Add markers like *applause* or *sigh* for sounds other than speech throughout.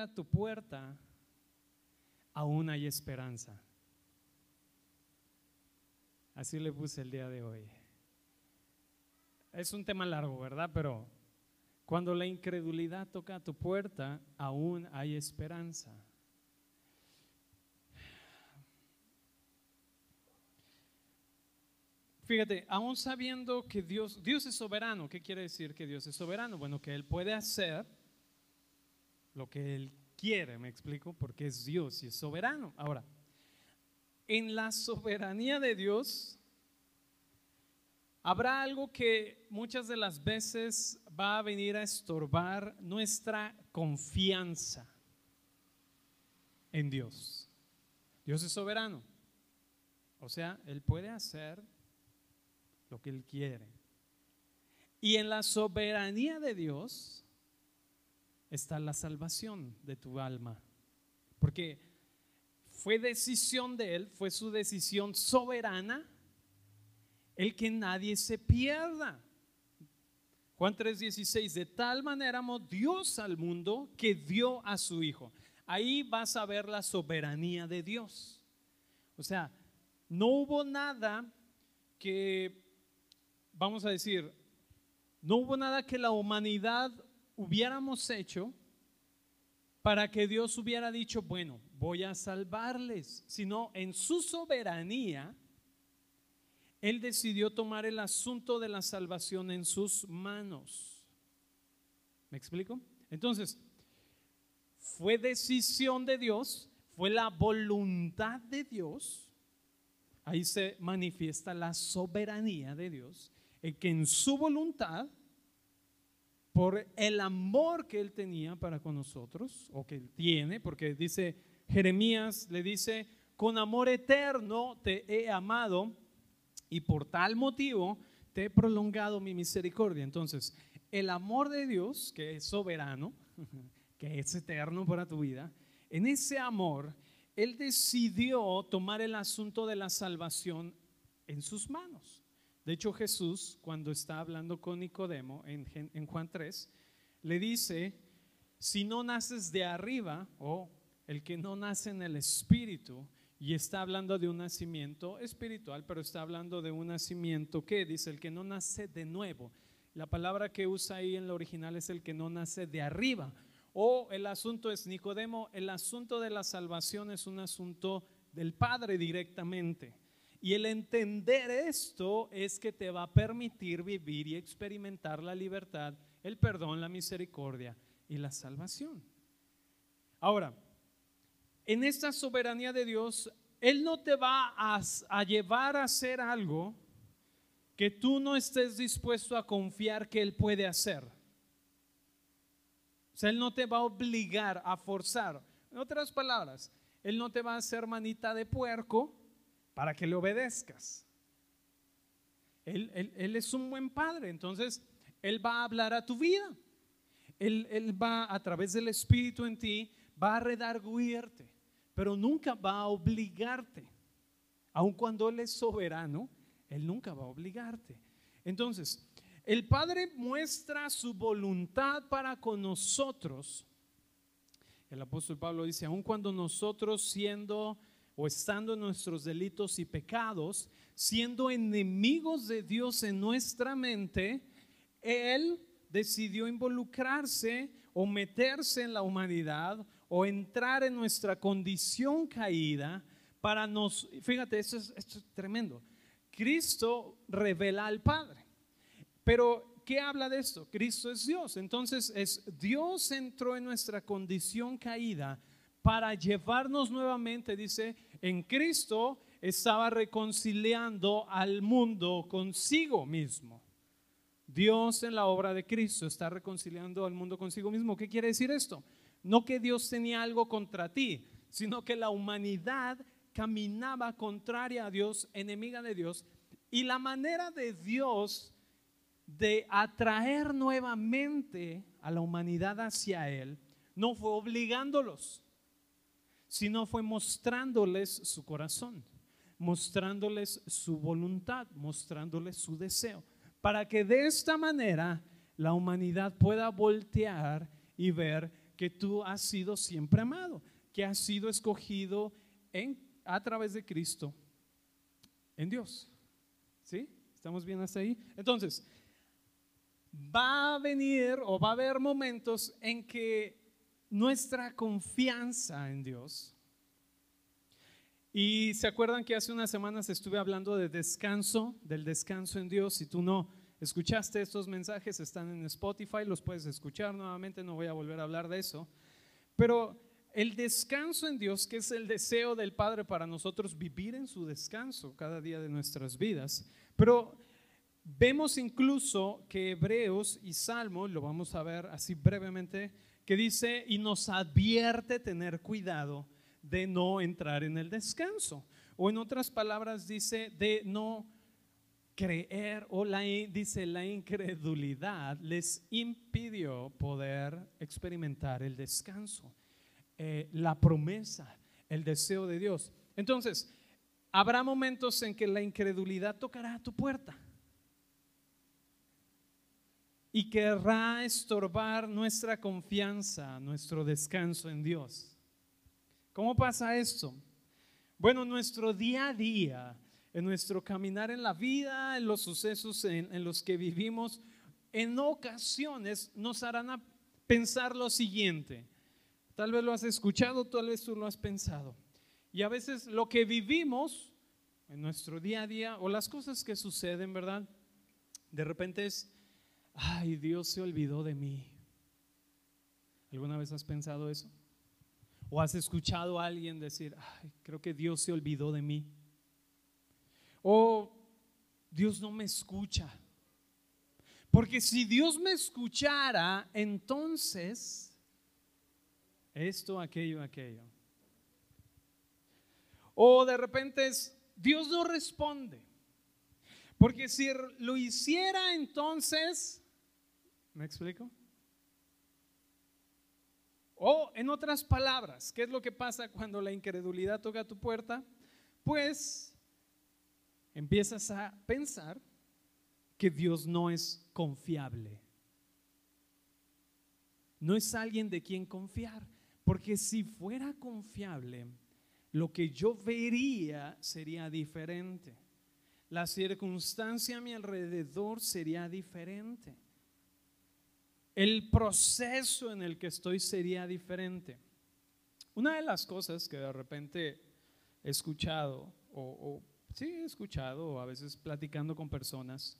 Cuando la incredulidad toca a tu puerta, aún hay esperanza. Así le puse el día de hoy. Es un tema largo, ¿verdad? Pero cuando la incredulidad toca a tu puerta, aún hay esperanza. Fíjate, aún sabiendo que Dios, Dios es soberano, ¿qué quiere decir que Dios es soberano? Bueno, que Él puede hacer lo que Él quiere, me explico, porque es Dios y es soberano. Ahora, en la soberanía de Dios, habrá algo que muchas de las veces va a venir a estorbar nuestra confianza en Dios. Dios es soberano. O sea, Él puede hacer lo que Él quiere. Y en la soberanía de Dios está la salvación de tu alma. Porque fue decisión de Él, fue su decisión soberana, el que nadie se pierda. Juan 3:16, de tal manera amó Dios al mundo que dio a su Hijo. Ahí vas a ver la soberanía de Dios. O sea, no hubo nada que vamos a decir, no hubo nada que la humanidad hubiéramos hecho para que Dios hubiera dicho, bueno, voy a salvarles, sino en su soberanía, Él decidió tomar el asunto de la salvación en sus manos. ¿Me explico? Entonces, fue decisión de Dios, fue la voluntad de Dios, ahí se manifiesta la soberanía de Dios el que en su voluntad, por el amor que él tenía para con nosotros, o que él tiene, porque dice Jeremías, le dice, con amor eterno te he amado y por tal motivo te he prolongado mi misericordia. Entonces, el amor de Dios, que es soberano, *laughs* que es eterno para tu vida, en ese amor, Él decidió tomar el asunto de la salvación en sus manos. De hecho, Jesús, cuando está hablando con Nicodemo en, Juan 3, le dice, si no naces de arriba, o el que no nace en el Espíritu, y está hablando de un nacimiento espiritual, pero está hablando de un nacimiento que dice, el que no nace de nuevo. La palabra que usa ahí en lo original es el que no nace de arriba. O el asunto es Nicodemo, el asunto de la salvación es un asunto del Padre directamente. Y el entender esto es que te va a permitir vivir y experimentar la libertad, el perdón, la misericordia y la salvación. Ahora, en esta soberanía de Dios, Él no te va a, llevar a hacer algo que tú no estés dispuesto a confiar que Él puede hacer. O sea, Él no te va a obligar a forzar. En otras palabras, Él no te va a hacer manita de puerco para que le obedezcas. Él, es un buen padre, entonces Él va a hablar a tu vida. Él, él va a través del Espíritu en ti, va a redarguirte, pero nunca va a obligarte. Aun cuando Él es soberano, Él nunca va a obligarte. Entonces, el Padre muestra su voluntad para con nosotros. El apóstol Pablo dice, aun cuando nosotros siendo o estando en nuestros delitos y pecados, siendo enemigos de Dios en nuestra mente, Él decidió involucrarse o meterse en la humanidad o entrar en nuestra condición caída para nos, fíjate, esto es, esto es tremendo. Cristo revela al Padre. Pero, ¿qué habla de esto? Cristo es Dios. Entonces, es Dios entró en nuestra condición caída para llevarnos nuevamente, dice, en Cristo estaba reconciliando al mundo consigo mismo. Dios en la obra de Cristo está reconciliando al mundo consigo mismo. ¿Qué quiere decir esto? No que Dios tenía algo contra ti, sino que la humanidad caminaba contraria a Dios, enemiga de Dios. Y la manera de Dios de atraer nuevamente a la humanidad hacia Él no fue obligándolos, sino fue mostrándoles su corazón, mostrándoles su voluntad, mostrándoles su deseo, para que de esta manera la humanidad pueda voltear y ver que tú has sido siempre amado, que has sido escogido en, a través de Cristo en Dios. ¿Sí? ¿Estamos bien hasta ahí? Entonces, va a venir o va a haber momentos en que nuestra confianza en Dios, y se acuerdan que hace unas semanas estuve hablando de descanso, del descanso en Dios. Si tú no escuchaste estos mensajes, están en Spotify, los puedes escuchar nuevamente, no voy a volver a hablar de eso. Pero el descanso en Dios, que es el deseo del Padre para nosotros vivir en su descanso cada día de nuestras vidas. Pero vemos incluso que Hebreos y Salmos, lo vamos a ver así brevemente, que dice y nos advierte tener cuidado de no entrar en el descanso. O en otras palabras dice de no creer o la, dice la incredulidad les impidió poder experimentar el descanso, eh, la promesa, el deseo de Dios. Entonces, habrá momentos en que la incredulidad tocará a tu puerta y querrá estorbar nuestra confianza, nuestro descanso en Dios. ¿Cómo pasa esto? Bueno, nuestro día a día, en nuestro caminar en la vida, en los sucesos en, los que vivimos, en ocasiones nos harán pensar lo siguiente. Tal vez lo has escuchado, tal vez tú lo has pensado. Y a veces lo que vivimos en nuestro día a día o las cosas que suceden, ¿verdad? De repente es, ay, Dios se olvidó de mí. ¿Alguna vez has pensado eso? ¿O has escuchado a alguien decir, Ay, creo que Dios se olvidó de mí? O Dios no me escucha. Porque si Dios me escuchara, entonces esto, aquello, aquello. O de repente es, Dios no responde. Porque si lo hiciera, entonces, ¿me explico? O en otras palabras, ¿qué es lo que pasa cuando la incredulidad toca tu puerta? Pues empiezas a pensar que Dios no es confiable. No es alguien de quien confiar, porque si fuera confiable, lo que yo vería sería diferente. La circunstancia a mi alrededor sería diferente el proceso en el que estoy sería diferente. Una de las cosas que de repente he escuchado, o, sí he escuchado, o a veces platicando con personas,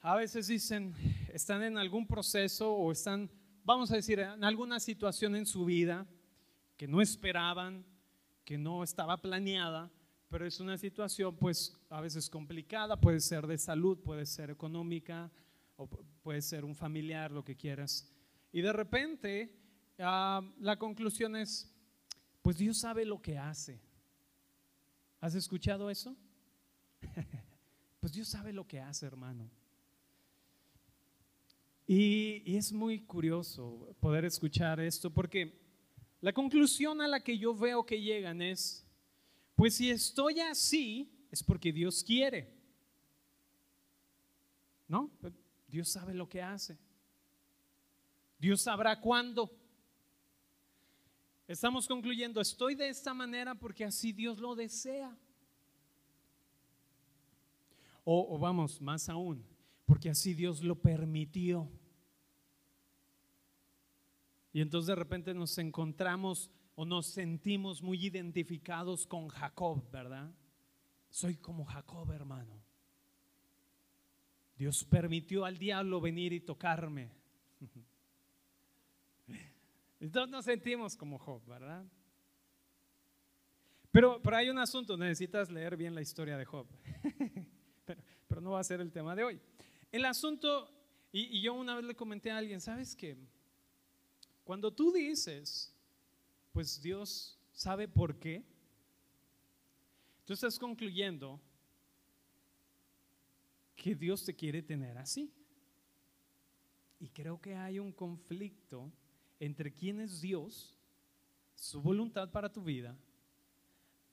a veces dicen, están en algún proceso o están, vamos a decir, en alguna situación en su vida que no esperaban, que no estaba planeada, pero es una situación pues a veces complicada, puede ser de salud, puede ser económica, o puede ser un familiar, lo que quieras. Y de repente ah, la conclusión es, pues Dios sabe lo que hace. ¿Has escuchado eso? *laughs* pues Dios sabe lo que hace, hermano. Y, y, es muy curioso poder escuchar esto porque la conclusión a la que yo veo que llegan es, pues si estoy así, es porque Dios quiere. ¿No? Dios sabe lo que hace. Dios sabrá cuándo. Estamos concluyendo, estoy de esta manera porque así Dios lo desea. O, vamos, más aún, porque así Dios lo permitió. Y entonces de repente nos encontramos o nos sentimos muy identificados con Jacob, ¿verdad? Soy como Jacob, hermano. Dios permitió al diablo venir y tocarme. *laughs* Entonces nos sentimos como Job, ¿verdad? Pero, pero hay un asunto, necesitas leer bien la historia de Job. *laughs* pero, no va a ser el tema de hoy. El asunto, y yo una vez le comenté a alguien, ¿sabes qué? Cuando tú dices, pues Dios sabe por qué, tú estás concluyendo que Dios te quiere tener así. Y creo que hay un conflicto entre quién es Dios, su voluntad para tu vida,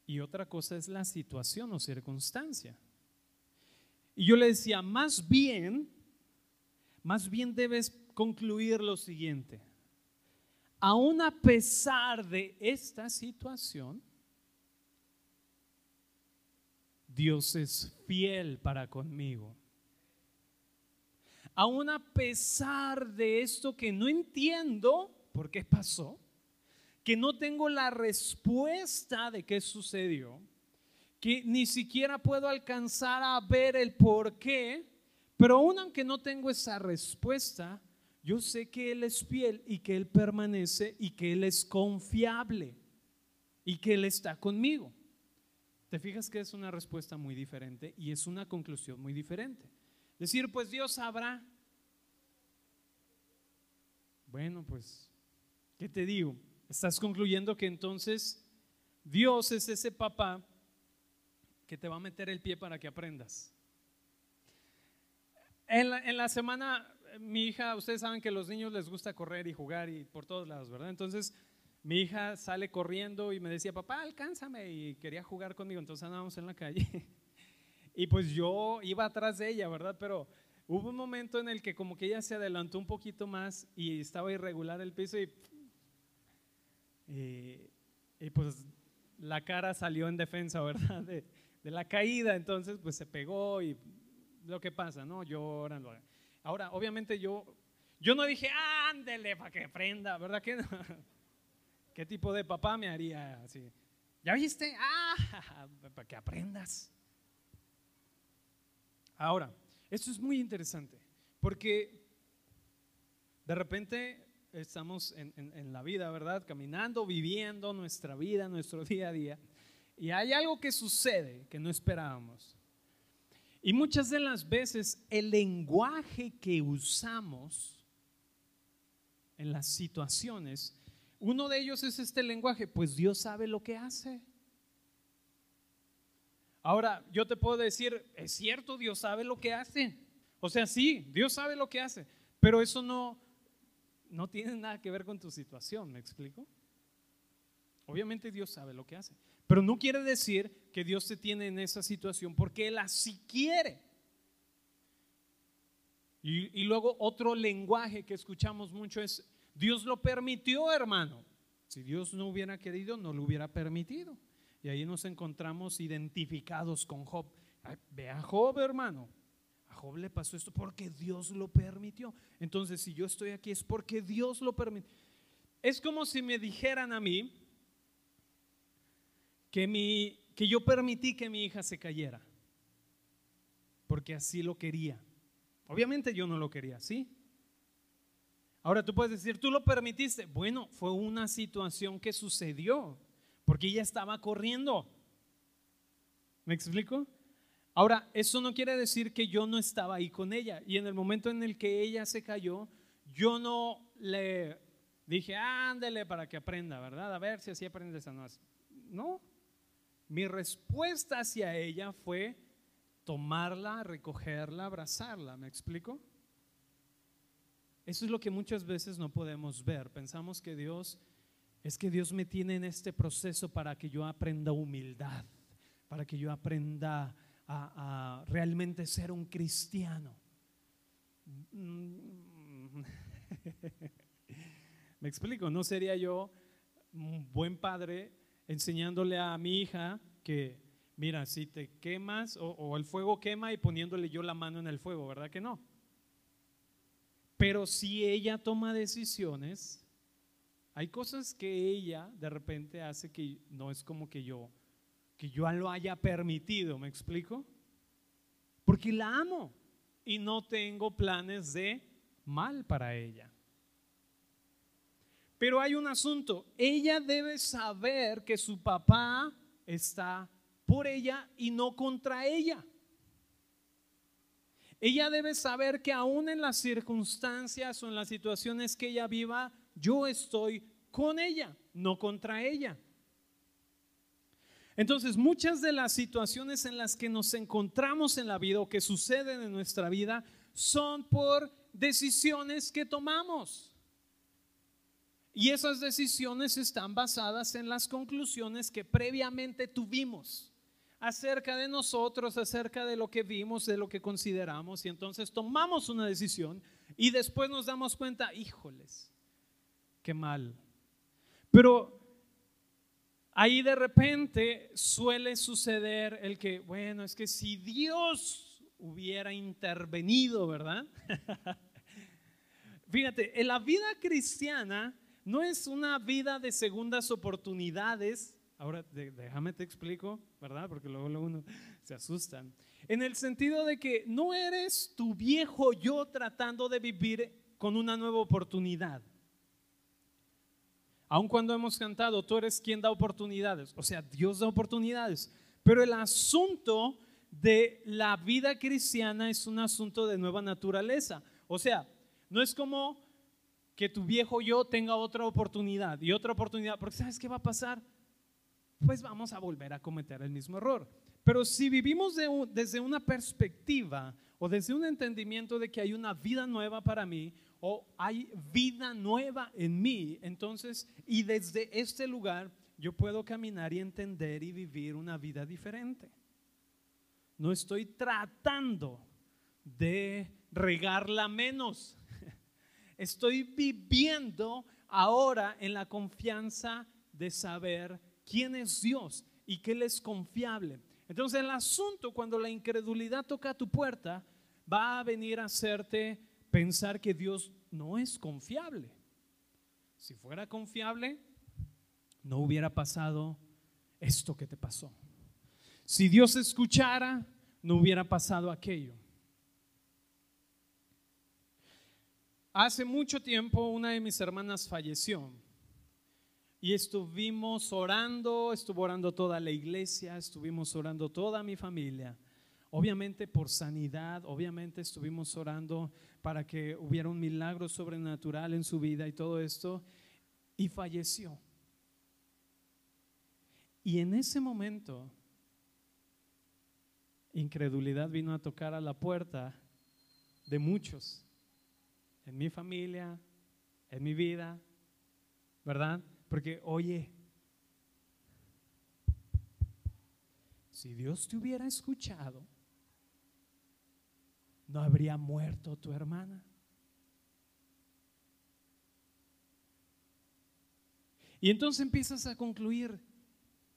y otra cosa es la situación o circunstancia. Y yo le decía, más bien, Más bien debes concluir lo siguiente. Aún a pesar de esta situación, Dios es fiel para conmigo. Aún a pesar de esto que no entiendo por qué pasó, que no tengo la respuesta de qué sucedió, que ni siquiera puedo alcanzar a ver el por qué, pero aún aunque no tengo esa respuesta, yo sé que Él es fiel y que Él permanece y que Él es confiable y que Él está conmigo. ¿Te fijas que es una respuesta muy diferente y es una conclusión muy diferente? Decir, pues Dios sabrá. Bueno, pues, ¿qué te digo? Estás concluyendo que entonces Dios es ese papá que te va a meter el pie para que aprendas. En la, en la semana, mi hija, ustedes saben que a los niños les gusta correr y jugar y por todos lados, ¿verdad? Entonces, mi hija sale corriendo y me decía, papá, alcánzame, y quería jugar conmigo, entonces andábamos en la calle. *laughs* y pues yo iba atrás de ella, ¿verdad? Pero hubo un momento en el que como que ella se adelantó un poquito más y estaba irregular el piso y, y, pues la cara salió en defensa, *laughs* ¿verdad? De, de, la caída, entonces pues se pegó y lo que pasa, ¿no? Lloran. Ahora, obviamente yo, yo no dije, ándele para que aprenda, ¿verdad que no? *laughs* ¿Qué tipo de papá me haría así? ¿Ya viste? Ah, *laughs* para que aprendas. Ahora, esto es muy interesante, porque de repente estamos en, en, la vida, ¿verdad? Caminando, viviendo nuestra vida, nuestro *laughs* día a día, y hay algo que sucede que no esperábamos. Y muchas de las veces el lenguaje que usamos en las situaciones uno de ellos es este lenguaje, pues Dios sabe lo que hace. Ahora, yo te puedo decir, es cierto, Dios sabe lo que hace. O sea, sí, Dios sabe lo que hace, pero eso no, no tiene nada que ver con tu situación, ¿me explico? Obviamente Dios sabe lo que hace, pero no quiere decir que Dios te tiene en esa situación porque Él así quiere. Y, luego otro lenguaje que escuchamos mucho es, Dios lo permitió, hermano. Si Dios no hubiera querido, no lo hubiera permitido. Y ahí nos encontramos identificados con Job. ve a Job, hermano. A Job le pasó esto porque Dios lo permitió. Entonces, si yo estoy aquí es porque Dios lo permitió. Es como si me dijeran a mí que, mi, que yo permití que mi hija se cayera. Porque así lo quería. Obviamente yo no lo quería, ¿sí? Ahora tú puedes decir, tú lo permitiste. Bueno, fue una situación que sucedió, porque ella estaba corriendo. ¿Me explico? Ahora, eso no quiere decir que yo no estaba ahí con ella. Y en el momento en el que ella se cayó, yo no le dije, ándele para que aprenda, ¿verdad? A ver si así aprende esa no. No. Mi respuesta hacia ella fue tomarla, recogerla, abrazarla. ¿Me explico? Eso es lo que muchas veces no podemos ver. Pensamos que Dios es que Dios me tiene en este proceso para que yo aprenda humildad, para que yo aprenda a, realmente ser un cristiano. *laughs* Me explico, no sería yo un buen padre enseñándole a mi hija que, mira, si te quemas o, o el fuego quema y poniéndole yo la mano en el fuego, ¿verdad que no? Pero si ella toma decisiones, hay cosas que ella de repente hace que no es como que yo, que yo lo haya permitido, ¿me explico? Porque la amo y no tengo planes de mal para ella. Pero hay un asunto, ella debe saber que su papá está por ella y no contra ella. Ella debe saber que aún en las circunstancias o en las situaciones que ella viva, yo estoy con ella, no contra ella. Entonces, muchas de las situaciones en las que nos encontramos en la vida o que suceden en nuestra vida son por decisiones que tomamos. Y esas decisiones están basadas en las conclusiones que previamente tuvimos acerca de nosotros, acerca de lo que vimos, de lo que consideramos, y entonces tomamos una decisión Y después nos damos cuenta, híjoles, qué mal. Pero ahí de repente suele suceder el que, bueno, es que si Dios hubiera intervenido, ¿verdad? *laughs* Fíjate, en la vida cristiana no es una vida de segundas oportunidades. Ahora déjame te explico, ¿verdad? Porque luego, luego uno se asusta. En el sentido de que no eres tu viejo yo tratando de vivir con una nueva oportunidad. Aun cuando hemos cantado, tú eres quien da oportunidades, o sea, Dios da oportunidades. Pero el asunto de la vida cristiana es un asunto de nueva naturaleza. O sea, no es como que tu viejo yo tenga otra oportunidad y otra oportunidad, porque ¿sabes qué va a pasar? Pues vamos a volver a cometer el mismo error. Pero si vivimos desde una perspectiva o desde un entendimiento de que hay una vida nueva para mí o hay vida nueva en mí, entonces, y desde este lugar yo puedo caminar y entender y vivir una vida diferente. No estoy tratando de regarla menos estoy viviendo ahora en la confianza de saber quién es Dios y que Él es confiable. Entonces el asunto cuando la incredulidad toca tu puerta va a venir a hacerte pensar que Dios no es confiable. Si fuera confiable, no hubiera pasado esto que te pasó. Si Dios escuchara, no hubiera pasado aquello. Hace mucho tiempo una de mis hermanas falleció y estuvimos orando, estuvo orando toda la iglesia, estuvimos orando toda mi familia, obviamente por sanidad, obviamente estuvimos orando para que hubiera un milagro sobrenatural en su vida y todo esto, y falleció. Y en ese momento, incredulidad vino a tocar a la puerta de muchos en mi familia, en mi vida, ¿verdad? Porque, oye, si Dios te hubiera escuchado, no habría muerto tu hermana. Y entonces empiezas a concluir,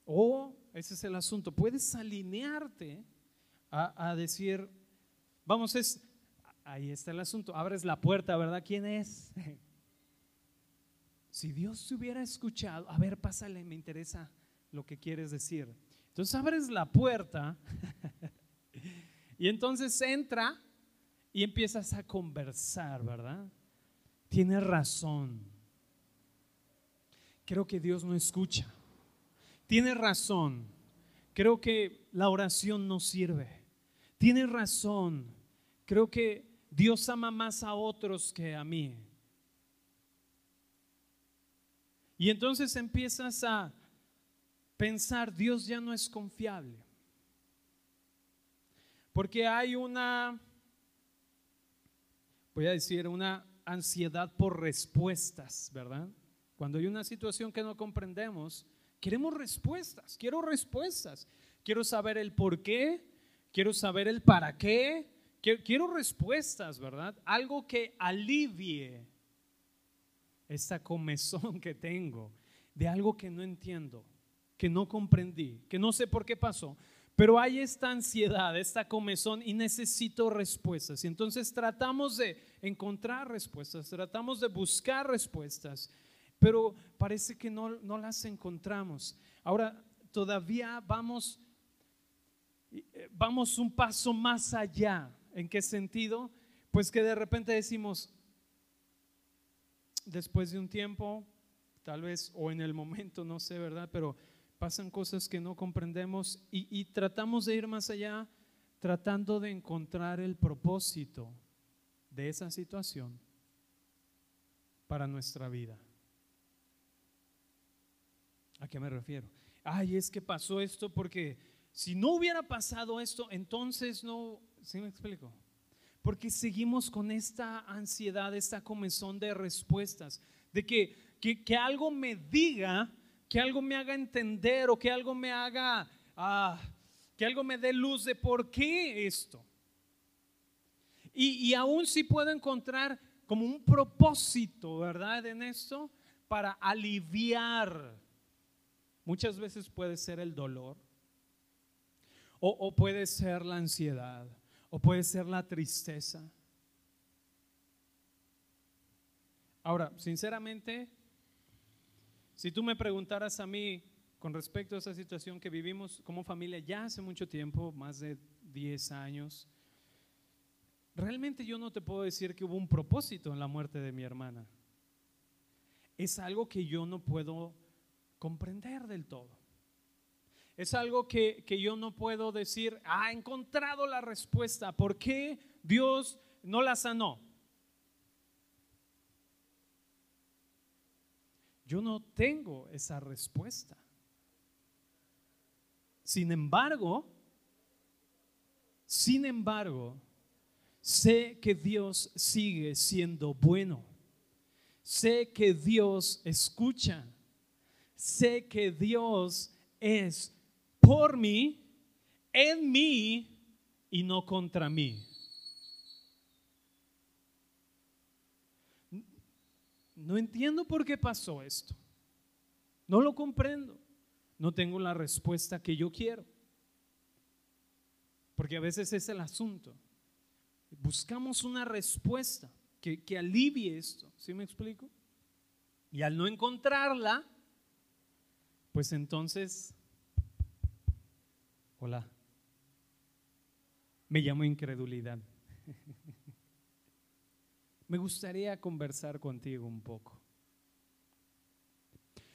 oh, ese es el asunto, puedes alinearte a, a decir, vamos, es, ahí está el asunto. Abres la puerta, ¿verdad? ¿Quién es? *laughs* Si Dios te hubiera escuchado, a ver, pásale, me interesa lo que quieres decir. Entonces abres la puerta *laughs* y entonces entra y empiezas a conversar, ¿verdad? Tienes razón. Creo que Dios no escucha. Tienes razón. Creo que la oración no sirve. Tienes razón. Creo que Dios ama más a otros que a mí. Y entonces empiezas a pensar, Dios ya no es confiable. Porque hay una, voy a decir, una ansiedad por respuestas, ¿verdad? Cuando hay una situación que no comprendemos, queremos respuestas, quiero respuestas. Quiero saber el por qué, quiero saber el para qué, Quiero respuestas, ¿verdad? Algo que alivie esta comezón que tengo de algo que no entiendo, que no comprendí, que no sé por qué pasó. Pero hay esta ansiedad, esta comezón y necesito respuestas. Y entonces tratamos de encontrar respuestas, tratamos de buscar respuestas, pero parece que no, no las encontramos. Ahora, todavía vamos, eh, vamos un paso más allá ¿En qué sentido? Pues que de repente decimos, después de un tiempo, tal vez, o en el momento, no sé, ¿verdad? Pero pasan cosas que no comprendemos y, tratamos de ir más allá, tratando de encontrar el propósito de esa situación para nuestra vida. ¿A qué me refiero? Ay, es que pasó esto porque si no hubiera pasado esto, entonces no ¿Sí me explico? Porque seguimos con esta ansiedad, esta comezón de respuestas, de que, que, algo me diga, que algo me haga entender o que algo me haga, ah, que algo me dé luz de por qué esto. Y, y aún si puedo encontrar como un propósito, ¿verdad? En esto, para aliviar. Muchas veces puede ser el dolor, o, o puede ser la ansiedad, o puede ser la tristeza. Ahora, sinceramente, si tú me preguntaras a mí con respecto a esa situación que vivimos como familia ya hace mucho tiempo, más de 10 años, realmente yo no te puedo decir que hubo un propósito en la muerte de mi hermana. Es algo que yo no puedo comprender del todo. Es algo que, que yo no puedo decir, ha encontrado la respuesta. ¿Por qué Dios no la sanó? Yo no tengo esa respuesta. Sin embargo, sin embargo, sé que Dios sigue siendo bueno. Sé que Dios escucha. Sé que Dios es por mí, en mí y no contra mí. no entiendo por qué pasó esto. No lo comprendo. No tengo la respuesta que yo quiero. Porque a veces es el asunto. Buscamos una respuesta que, que alivie esto. ¿Sí me explico? Y al no encontrarla, pues entonces, hola, me llamo incredulidad. *laughs* me gustaría conversar contigo un poco.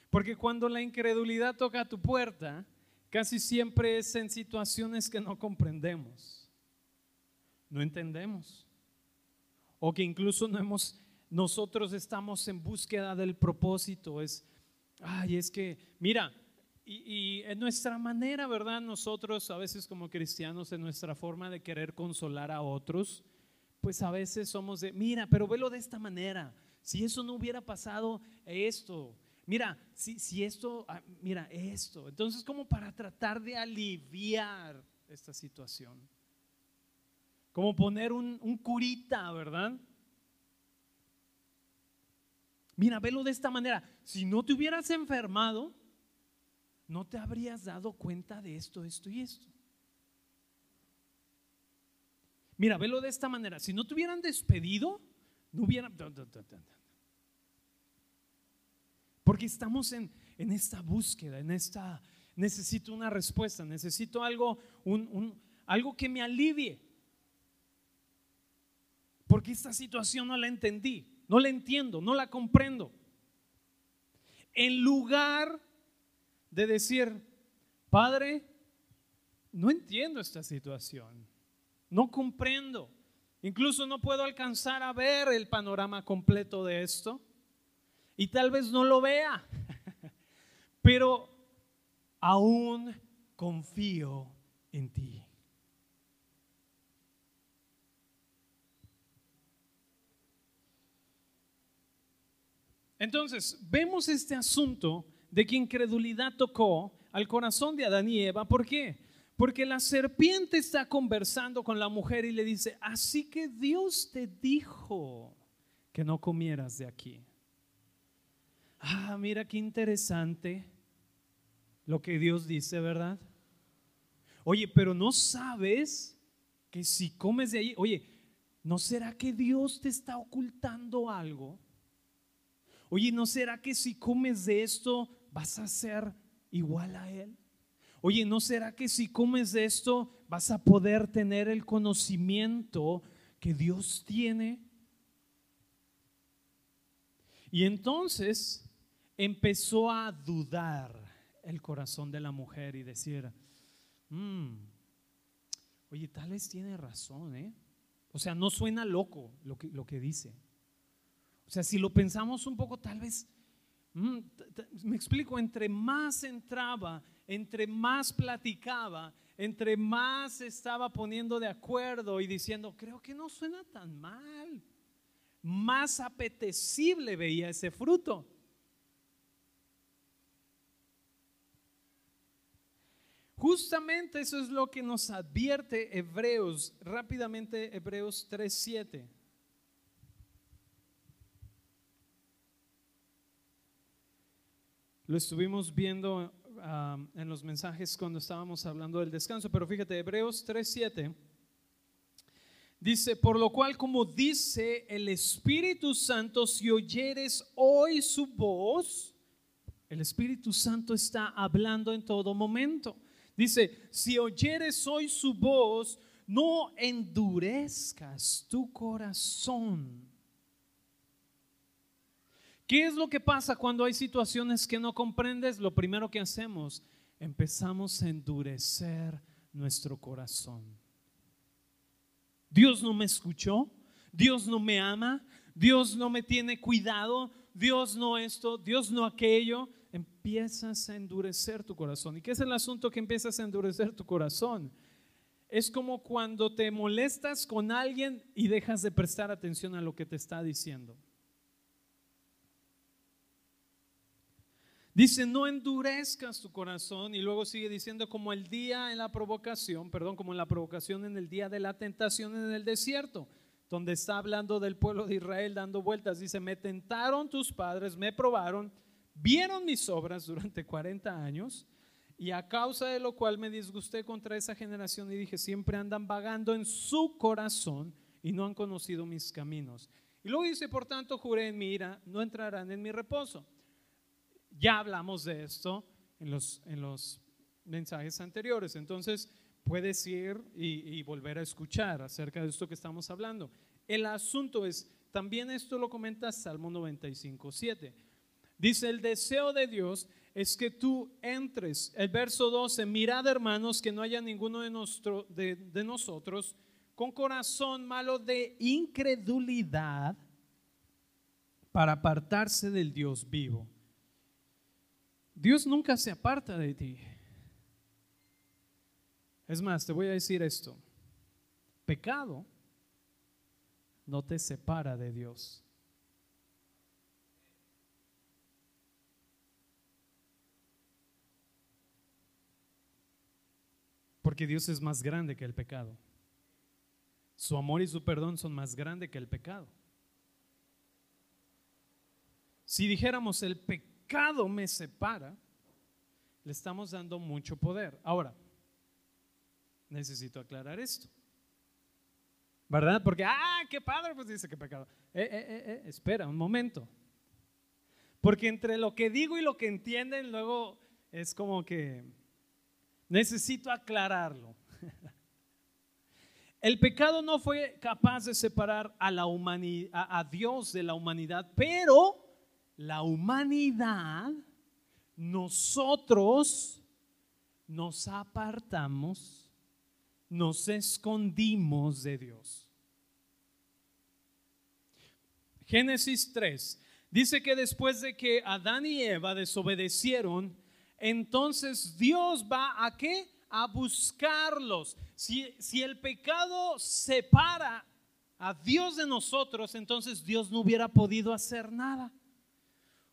Porque cuando la incredulidad toca a tu puerta, casi siempre es en situaciones que no comprendemos, no entendemos, o que incluso no hemos, nosotros estamos en búsqueda del propósito. Es, ay, es que, mira, y, y, en nuestra manera, ¿verdad? Nosotros a veces como cristianos, en nuestra forma de querer consolar a otros, pues a veces somos de, mira, pero velo de esta manera. Si eso no hubiera pasado, esto. Mira, si, si esto, ah, mira, esto. Entonces, como para tratar de aliviar esta situación. Como poner un, un curita, ¿verdad? Mira, velo de esta manera. Si no te hubieras enfermado, no te habrías dado cuenta de esto, esto y esto. Mira, velo de esta manera. Si no te hubieran despedido, no hubieran... Porque estamos en, en esta búsqueda, en esta... Necesito una respuesta, necesito algo, un, un, algo que me alivie. Porque esta situación no la entendí, no la entiendo, no la comprendo. En lugar de decir, Padre, no entiendo esta situación. No comprendo. Incluso no puedo alcanzar a ver el panorama completo de esto. Y tal vez no lo vea. *laughs* Pero aún confío en ti. Entonces, vemos este asunto de que incredulidad tocó al corazón de Adán y Eva. ¿Por qué? Porque la serpiente está conversando con la mujer y le dice, así que Dios te dijo que no comieras de aquí. Ah, mira qué interesante lo que Dios dice, ¿verdad? Oye, pero no sabes que si comes de allí, oye, ¿no será que Dios te está ocultando algo? Oye, ¿no será que si comes de esto vas a ser igual a Él? Oye, ¿no será que si comes de esto vas a poder tener el conocimiento que Dios tiene? Y entonces empezó a dudar el corazón de la mujer y decir, mm, oye, tal vez tiene razón, ¿eh? O sea, no suena loco lo que, lo que dice. O sea, si lo pensamos un poco, tal vez, me explico, entre más entraba entre más platicaba, entre más estaba poniendo de acuerdo y diciendo, creo que no suena tan mal, más apetecible veía ese fruto. Justamente eso es lo que nos advierte Hebreos, rápidamente Hebreos 3.7. Lo estuvimos viendo en los mensajes cuando estábamos hablando del descanso, pero fíjate, Hebreos 3:7 dice, por lo cual como dice el Espíritu Santo, si oyeres hoy su voz, el Espíritu Santo está hablando en todo momento. Dice, si oyeres hoy su voz, no endurezcas tu corazón. ¿Qué es lo que pasa cuando hay situaciones que no comprendes? Lo primero que hacemos, empezamos a endurecer nuestro corazón. Dios no me escuchó, Dios no me ama, Dios no me tiene cuidado, Dios no esto, Dios no aquello. Empiezas a endurecer tu corazón. ¿Y qué es el asunto que empiezas a endurecer tu corazón? Es como cuando te molestas con alguien y dejas de prestar atención a lo que te está diciendo. Dice, no endurezcas tu corazón y luego sigue diciendo como el día en la provocación, perdón, como en la provocación en el día de la tentación en el desierto, donde está hablando del pueblo de Israel dando vueltas. Dice, me tentaron tus padres, me probaron, vieron mis obras durante 40 años y a causa de lo cual me disgusté contra esa generación y dije, siempre andan vagando en su corazón y no han conocido mis caminos. Y luego dice, por tanto, juré en mi ira, no entrarán en mi reposo. Ya hablamos de esto en los, en los mensajes anteriores, entonces puedes ir y, volver a escuchar acerca de esto que estamos hablando. El asunto es, también esto lo comenta Salmo 95, 7. Dice, el deseo de Dios es que tú entres. El verso 12, mirad hermanos que no haya ninguno de, de, nosotros con corazón malo de incredulidad para apartarse del Dios vivo. Dios nunca se aparta de ti. Es más, te voy a decir esto. Pecado no te separa de Dios. Porque Dios es más grande que el pecado. Su amor y su perdón son más grandes que el pecado. Si dijéramos el pecado me separa, le estamos dando mucho poder. Ahora, necesito aclarar esto. ¿Verdad? Porque, ah, qué padre, pues dice que pecado. Eh, eh, eh, eh, espera un momento. Porque entre lo que digo y lo que entienden, luego es como que Necesito aclararlo. *laughs* El pecado no fue capaz de separar a, la humanidad, a, Dios de la humanidad, pero la humanidad, nosotros nos apartamos, nos escondimos de Dios. Génesis 3 dice que después de que Adán y Eva desobedecieron, entonces Dios va a qué? A buscarlos. Si, si el pecado separa a Dios de nosotros, entonces Dios no hubiera podido hacer nada.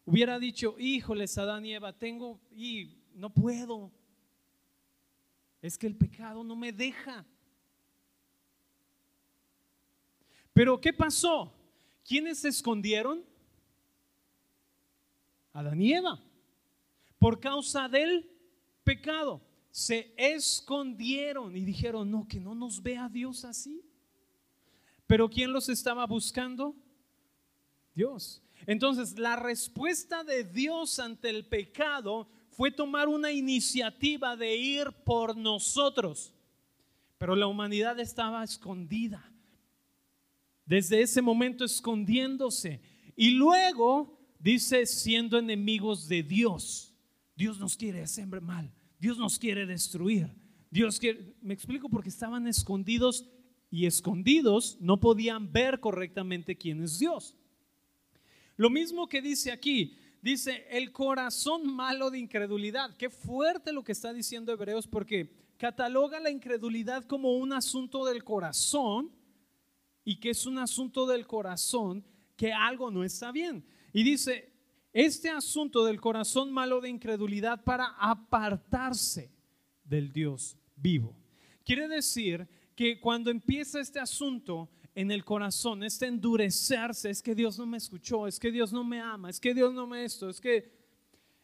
Hubiera dicho, híjoles, Adán y Eva, tengo y no puedo. Es que el pecado no me deja. Pero ¿qué pasó? ¿Quiénes se escondieron? Adán y Eva por causa del pecado. Se escondieron y dijeron, no, que no nos vea Dios así. Pero ¿quién los estaba buscando? Dios. Entonces, la respuesta de Dios ante el pecado fue tomar una iniciativa de ir por nosotros. Pero la humanidad estaba escondida. Desde ese momento escondiéndose. Y luego dice siendo enemigos de Dios. Dios nos quiere hacer mal, Dios nos quiere destruir. Dios quiere, me explico porque estaban escondidos y escondidos no podían ver correctamente quién es Dios. Lo mismo que dice aquí, dice el corazón malo de incredulidad. Qué fuerte lo que está diciendo Hebreos porque cataloga la incredulidad como un asunto del corazón y que es un asunto del corazón que algo no está bien. Y dice, este asunto del corazón malo de incredulidad para apartarse del Dios vivo. Quiere decir que cuando empieza este asunto en el corazón, este endurecerse, es que Dios no me escuchó, es que Dios no me ama, es que Dios no me esto, es que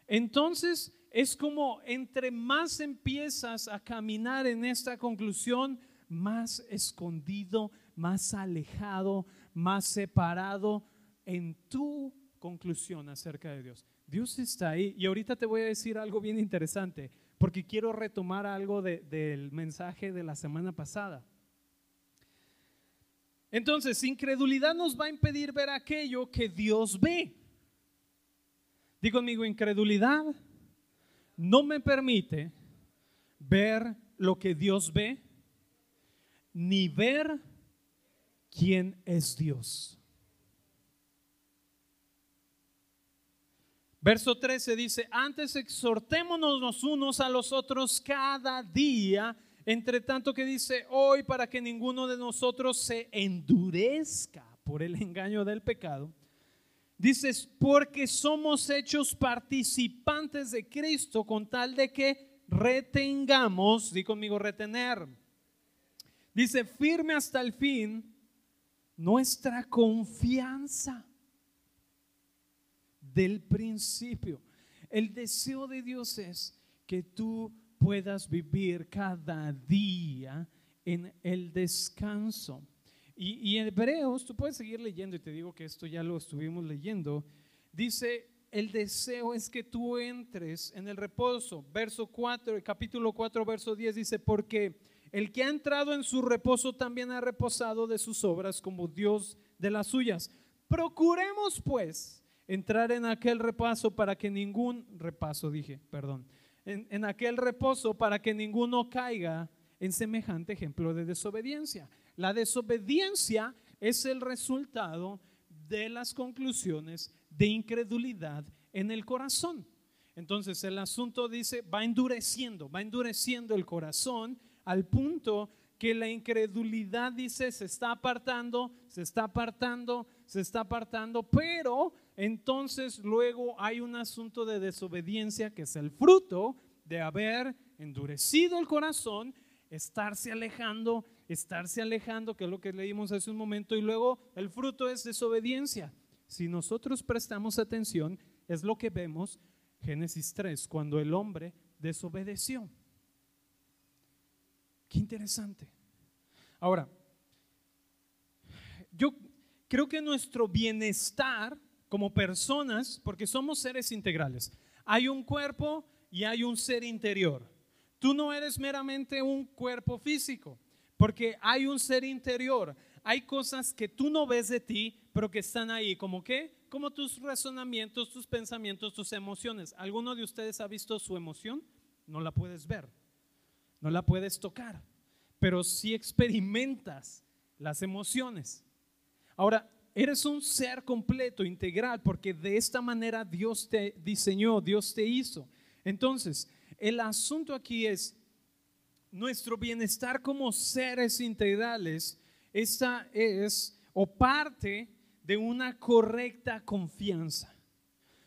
entonces es como entre más empiezas a caminar en esta conclusión, más escondido, más alejado, más separado en tu conclusión acerca de Dios. Dios está ahí. Y ahorita te voy a decir algo bien interesante, porque quiero retomar algo del mensaje de la semana pasada. Entonces, incredulidad nos va a impedir ver aquello que Dios ve. Digo conmigo, incredulidad no me permite ver lo que Dios ve, ni ver quién es Dios. Verso 13 dice, antes exhortémonos los unos a los otros cada día, entre tanto que dice hoy para que ninguno de nosotros se endurezca por el engaño del pecado. Dices, porque somos hechos participantes de Cristo con tal de que retengamos, di conmigo retener. Dice, firme hasta el fin nuestra confianza del principio. El deseo de Dios es que tú puedas vivir cada día en el descanso. Y, en Hebreos, tú puedes seguir leyendo y te digo que esto ya lo estuvimos leyendo, dice, el deseo es que tú entres en el reposo. Verso 4, capítulo 4, verso 10 dice, porque el que ha entrado en su reposo también ha reposado de sus obras como Dios de las suyas. Procuremos pues entrar en aquel repaso para que ningún, repaso dije, perdón, en, aquel reposo para que ninguno caiga en semejante ejemplo de desobediencia. La desobediencia es el resultado de las conclusiones de incredulidad en el corazón. Entonces el asunto dice, va endureciendo, va endureciendo el corazón al punto que la incredulidad dice, se está apartando, se está apartando, se está apartando, pero entonces luego hay un asunto de desobediencia que es el fruto de haber endurecido el corazón, estarse alejando, estarse alejando, que es lo que leímos hace un momento, y luego el fruto es desobediencia. Si nosotros prestamos atención, es lo que vemos Génesis 3, cuando el hombre desobedeció. Qué interesante. Ahora, yo creo que nuestro bienestar como personas, porque somos seres integrales. Hay un cuerpo y hay un ser interior. Tú no eres meramente un cuerpo físico, porque hay un ser interior. Hay cosas que tú no ves de ti, pero que están ahí, como qué? Como tus razonamientos, tus pensamientos, tus emociones. ¿Alguno de ustedes ha visto su emoción? No la puedes ver, no la puedes tocar, pero sí experimentas las emociones. Ahora, Eres un ser completo, integral, porque de esta manera Dios te diseñó, Dios te hizo. Entonces, el asunto aquí es nuestro bienestar como seres integrales. Esta es o parte de una correcta confianza.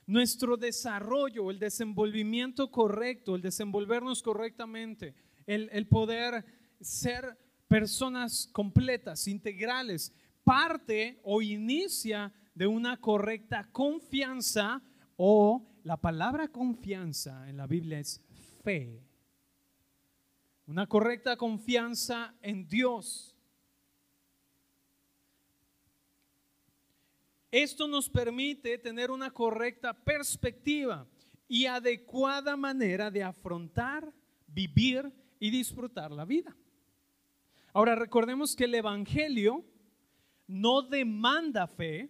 Nuestro desarrollo, el desenvolvimiento correcto, el desenvolvernos correctamente, el, el poder ser personas completas, integrales, parte o inicia de una correcta confianza o la palabra confianza en la Biblia es fe. Una correcta confianza en Dios. Esto nos permite tener una correcta perspectiva y adecuada manera de afrontar, vivir y disfrutar la vida. Ahora recordemos que el Evangelio no demanda fe,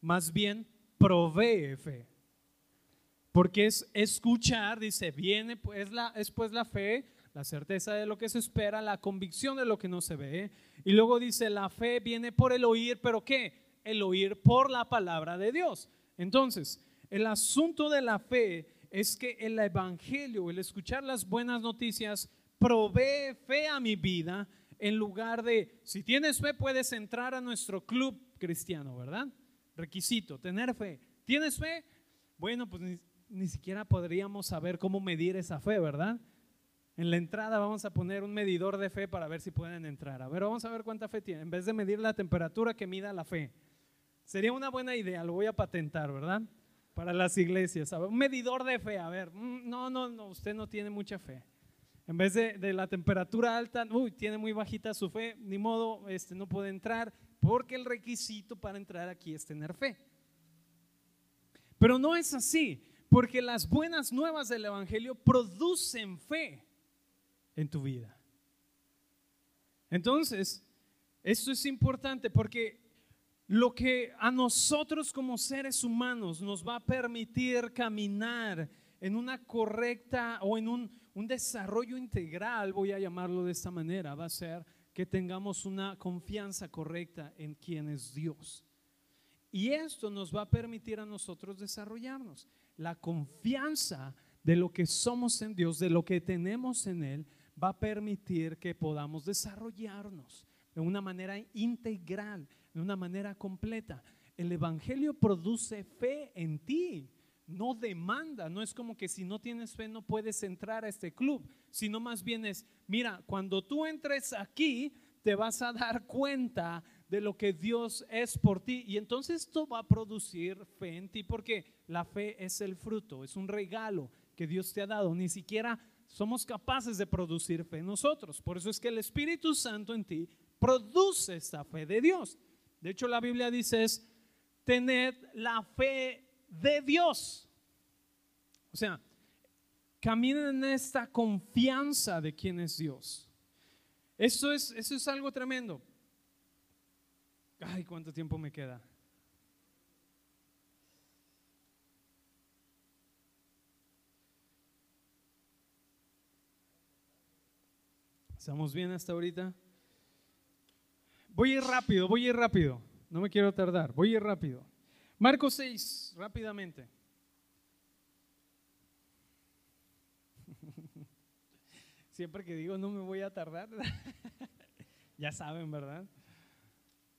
más bien provee fe. Porque es escuchar, dice, viene pues es pues la fe, la certeza de lo que se espera, la convicción de lo que no se ve. Y luego dice, la fe viene por el oír, pero ¿qué? El oír por la palabra de Dios. Entonces, el asunto de la fe es que el Evangelio, el escuchar las buenas noticias, provee fe a mi vida en lugar de, si tienes fe, puedes entrar a nuestro club cristiano, ¿verdad? Requisito, tener fe. ¿Tienes fe? Bueno, pues ni, siquiera podríamos saber cómo medir esa fe, ¿verdad? En la entrada vamos a poner un medidor de fe para ver si pueden entrar. A ver, vamos a ver cuánta fe tienen. En vez de medir la temperatura, que mida la fe. Sería una buena idea, lo voy a patentar, ¿verdad? para las iglesias. Un medidor de fe. A ver, mm, no, no, no, usted no tiene mucha fe. En vez de, de, la temperatura alta, uy, tiene muy bajita su fe, ni modo, este, no puede entrar, porque el requisito para entrar aquí es tener fe. Pero no es así, porque las buenas nuevas del Evangelio producen fe en tu vida. Entonces, esto es importante porque lo que a nosotros como seres humanos nos va a permitir caminar en una correcta o en un, un, desarrollo integral, voy a llamarlo de esta manera, va a ser que tengamos una confianza correcta en quién es Dios. Y esto nos va a permitir a nosotros desarrollarnos. La confianza de lo que somos en Dios, de lo que tenemos en Él, va a permitir que podamos desarrollarnos de una manera integral, de una manera completa. El Evangelio produce fe en ti, no demanda, no es como que si no tienes fe no puedes entrar a este club, sino más bien es, mira, cuando tú entres aquí, te vas a dar cuenta de lo que Dios es por ti y entonces esto va a producir fe en ti porque la fe es el fruto, es un regalo que Dios te ha dado, ni siquiera somos capaces de producir fe nosotros. Por eso es que el Espíritu Santo en ti produce esta fe de Dios. De hecho, la Biblia dice es tened la fe de Dios. O sea, caminen en esta confianza de quién es Dios. Eso es, eso es algo tremendo. Ay, ¿cuánto tiempo me queda? ¿Estamos bien hasta ahorita? Voy a ir rápido, voy a ir rápido. No me quiero tardar, voy a ir rápido. Marcos 6, rápidamente. *laughs* Siempre que digo no me voy a tardar, *laughs* ya saben, ¿verdad?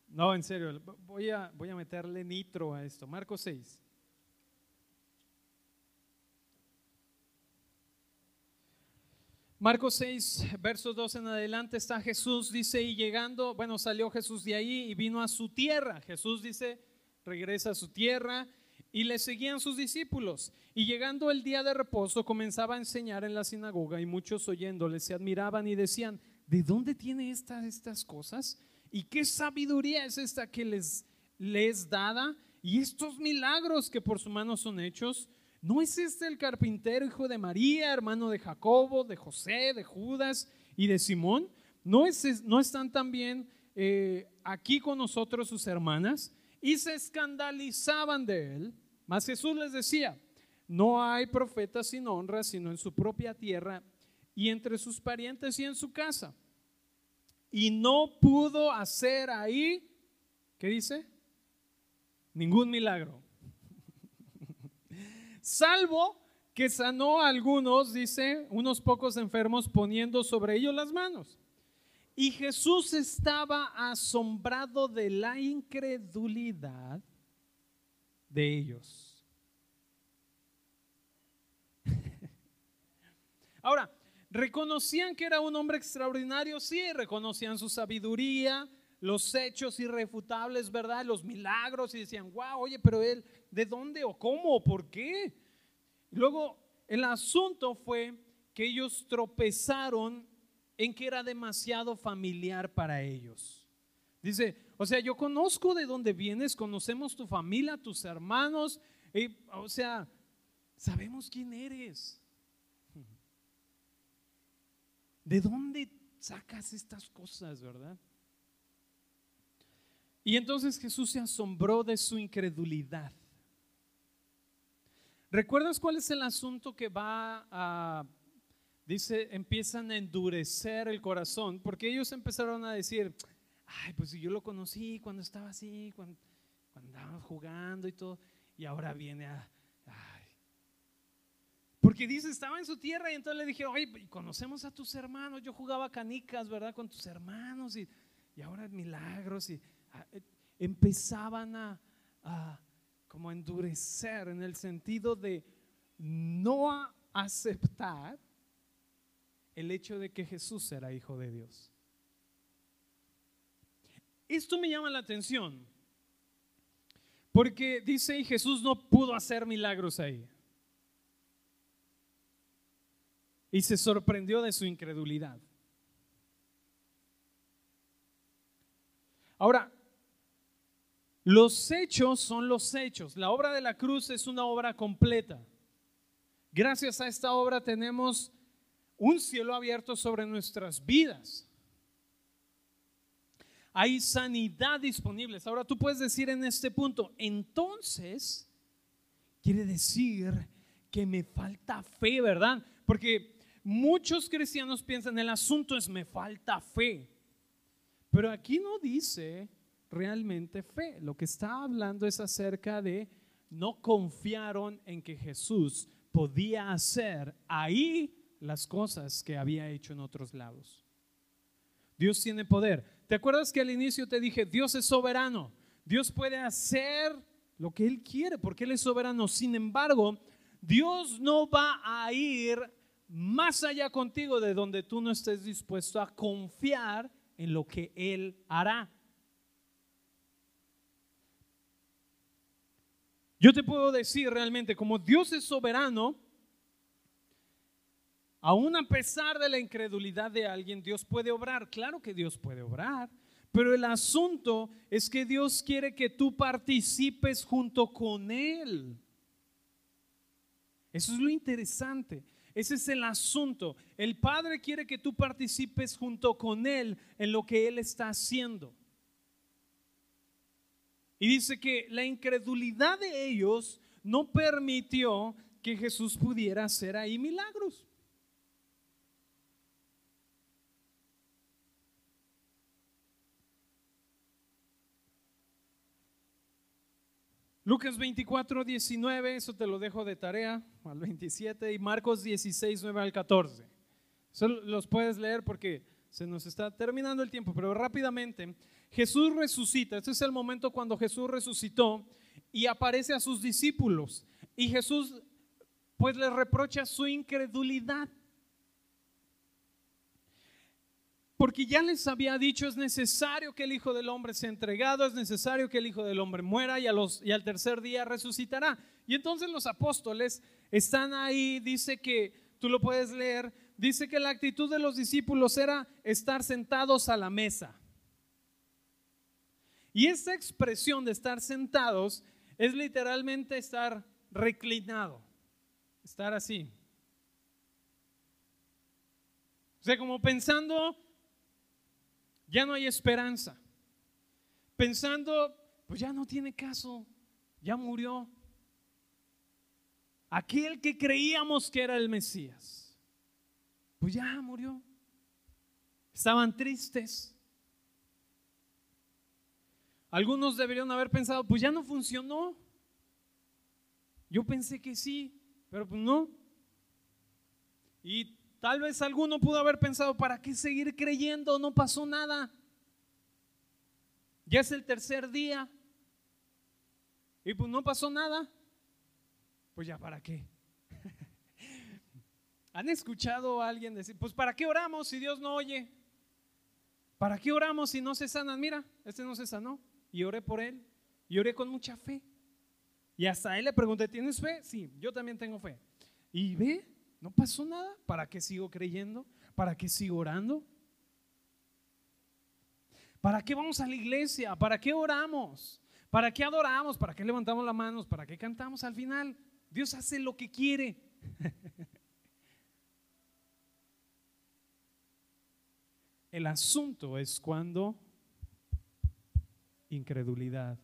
No, en serio, voy a, voy a meterle nitro a esto. Marcos 6. Marcos 6, versos 2 en adelante está Jesús, dice, y llegando, bueno, salió Jesús de ahí y vino a su tierra. Jesús dice, regresa a su tierra y le seguían sus discípulos. Y llegando el día de reposo comenzaba a enseñar en la sinagoga y muchos oyéndole se admiraban y decían, ¿de dónde tiene estas, cosas? ¿Y qué sabiduría es esta que les, les dada? Y estos milagros que por su mano son hechos. ¿No es este el carpintero, hijo de María, hermano de Jacobo, de José, de Judas y de Simón? ¿No, es, no están también eh, aquí con nosotros sus hermanas? Y se escandalizaban de él. Mas Jesús les decía, no hay profeta sin honra, sino en su propia tierra y entre sus parientes y en su casa. Y no pudo hacer ahí, ¿qué dice? Ningún milagro *laughs* salvo que sanó a algunos, dice, unos pocos enfermos poniendo sobre ellos las manos. Y Jesús estaba asombrado de la incredulidad de ellos. *laughs* Ahora, ¿reconocían que era un hombre extraordinario? Sí, reconocían su sabiduría, los hechos irrefutables, ¿verdad? Los milagros y decían, wow, oye, pero él, ¿de dónde o cómo o por qué? Luego, el asunto fue que ellos tropezaron en que era demasiado familiar para ellos. Dice, o sea, yo conozco de dónde vienes, conocemos tu familia, tus hermanos, o sea, sabemos quién eres. *laughs* ¿De dónde sacas estas cosas, verdad? Y entonces Jesús se asombró de su incredulidad. ¿Recuerdas cuál es el asunto que va a, dice, empiezan a endurecer el corazón? Porque ellos empezaron a decir, ay, pues yo lo conocí cuando estaba así, cuando, cuando andábamos jugando y todo, y ahora viene a. Porque dice, estaba en su tierra y entonces le dijeron, oye, conocemos a tus hermanos, yo jugaba canicas, ¿verdad? Con tus hermanos y, y ahora milagros y eh, empezaban a, como endurecer en el sentido de no aceptar el hecho de que Jesús era hijo de Dios. Esto me llama la atención, Porque dice, y Jesús no pudo hacer milagros ahí. Y se sorprendió de su incredulidad. Ahora, los hechos son los hechos. La obra de la cruz es una obra completa. Gracias a esta obra tenemos un cielo abierto sobre nuestras vidas. Hay sanidad disponible. Ahora tú puedes decir en este punto, entonces, quiere decir que me falta fe, ¿verdad? Porque muchos cristianos piensan, el asunto es me falta fe. Pero aquí no dice realmente fe. Lo que está hablando es acerca de no confiaron en que Jesús podía hacer ahí las cosas que había hecho en otros lados. Dios tiene poder. ¿Te acuerdas que al inicio te dije, Dios es soberano? Dios puede hacer lo que Él quiere porque Él es soberano. Sin embargo, Dios no va a ir más allá contigo de donde tú no estés dispuesto a confiar en lo que Él hará. Yo te puedo decir realmente, como Dios es soberano, aún a pesar de la incredulidad de alguien, Dios puede obrar. Claro que Dios puede obrar, pero el asunto es que Dios quiere que tú participes junto con Él. Eso es lo interesante. Ese es el asunto. El Padre quiere que tú participes junto con Él en lo que Él está haciendo. Y dice que la incredulidad de ellos no permitió que Jesús pudiera hacer ahí milagros. Lucas 24, 19, eso te lo dejo de tarea, al 27, y Marcos 16, 9 al 14. Eso los puedes leer porque se nos está terminando el tiempo, pero rápidamente, Jesús resucita, este es el momento cuando Jesús resucitó y aparece a sus discípulos, y Jesús pues les reprocha su incredulidad. Porque ya les había dicho, es necesario que el Hijo del Hombre sea entregado, es necesario que el Hijo del Hombre muera y, al tercer día resucitará. Y entonces los apóstoles están ahí, dice que, tú lo puedes leer, dice que la actitud de los discípulos era estar sentados a la mesa. Y esa expresión de estar sentados es literalmente estar reclinado, estar así. O sea, como pensando ya no hay esperanza. Pensando, pues ya no tiene caso, ya murió. Aquel que creíamos que era el Mesías, pues ya murió. Estaban tristes. Algunos deberían haber pensado, pues ya no funcionó. Yo pensé que sí, pero pues no. Y Tal vez alguno pudo haber pensado, ¿para qué seguir creyendo? No pasó nada. Ya es el tercer día. Y pues no pasó nada. Pues ya, ¿para qué? *laughs* ¿Han escuchado a alguien decir, pues ¿para qué oramos si Dios no oye? ¿Para qué oramos si no se sanan? Mira, este no se sanó. Y oré por él. Y oré con mucha fe. Y hasta él le pregunté, ¿tienes fe? Sí, yo también tengo fe. Y ve, no pasó nada. ¿Para qué sigo creyendo? ¿Para qué sigo orando? ¿Para qué vamos a la iglesia? ¿Para qué oramos? ¿Para qué adoramos? ¿Para qué levantamos las manos? ¿Para qué cantamos al final? Dios hace lo que quiere. *laughs* El asunto es cuando incredulidad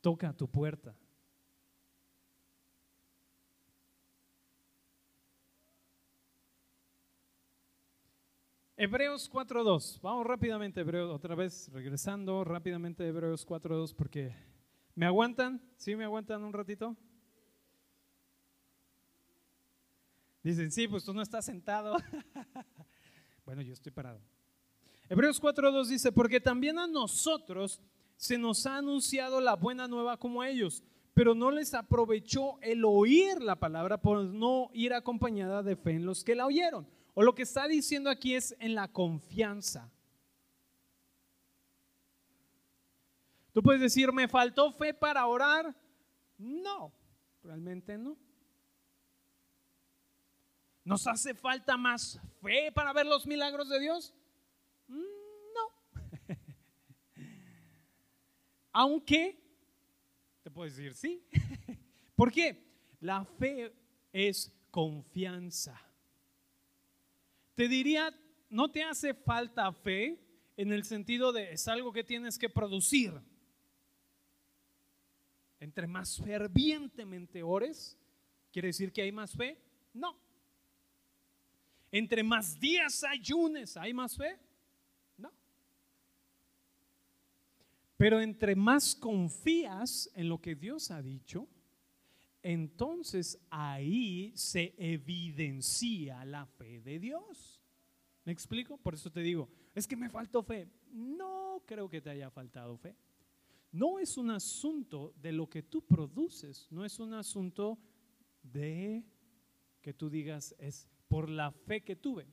toca a tu puerta. Hebreos 4.2. Vamos rápidamente, Hebreos, otra vez regresando rápidamente a Hebreos 4.2 porque ¿me aguantan? ¿Sí me aguantan un ratito? Dicen, sí, pues tú no estás sentado. *laughs* bueno, yo estoy parado. Hebreos 4.2 dice, porque también a nosotros se nos ha anunciado la buena nueva como a ellos, pero no les aprovechó el oír la palabra por no ir acompañada de fe en los que la oyeron. O lo que está diciendo aquí es en la confianza. Tú puedes decir, me faltó fe para orar, No, realmente no. ¿Nos hace falta más fe para ver los milagros de Dios? Mm, no. *laughs* Aunque, te puedo decir sí. *laughs* ¿Por qué? La fe es confianza. Te diría, no te hace falta fe en el sentido de es algo que tienes que producir. Entre más fervientemente ores, ¿quiere decir que hay más fe? No. Entre más días ayunes, ¿hay más fe? No. Pero entre más confías en lo que Dios ha dicho, entonces ahí se evidencia la fe de Dios. ¿Me explico? Por eso te digo, es que me faltó fe. No creo que te haya faltado fe. No es un asunto de lo que tú produces, no es un asunto de que tú digas es por la fe que tuve.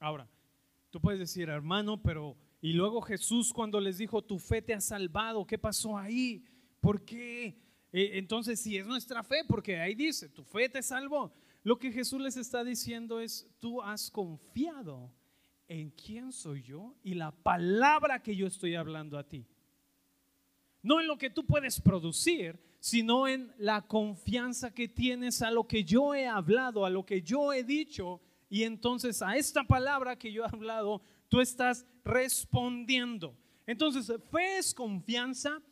Ahora, tú puedes decir, hermano, pero y luego Jesús cuando les dijo, tu fe te ha salvado, ¿qué pasó ahí? ¿Por qué? E, entonces, si es nuestra fe, porque ahí dice, tu fe te salvó. Lo que Jesús les está diciendo es, tú has confiado en quién soy yo y la palabra que yo estoy hablando a ti. No en lo que tú puedes producir, sino en la confianza que tienes a lo que yo he hablado, a lo que yo he dicho. Y entonces a esta palabra que yo he hablado, tú estás respondiendo. Entonces, fe es confianza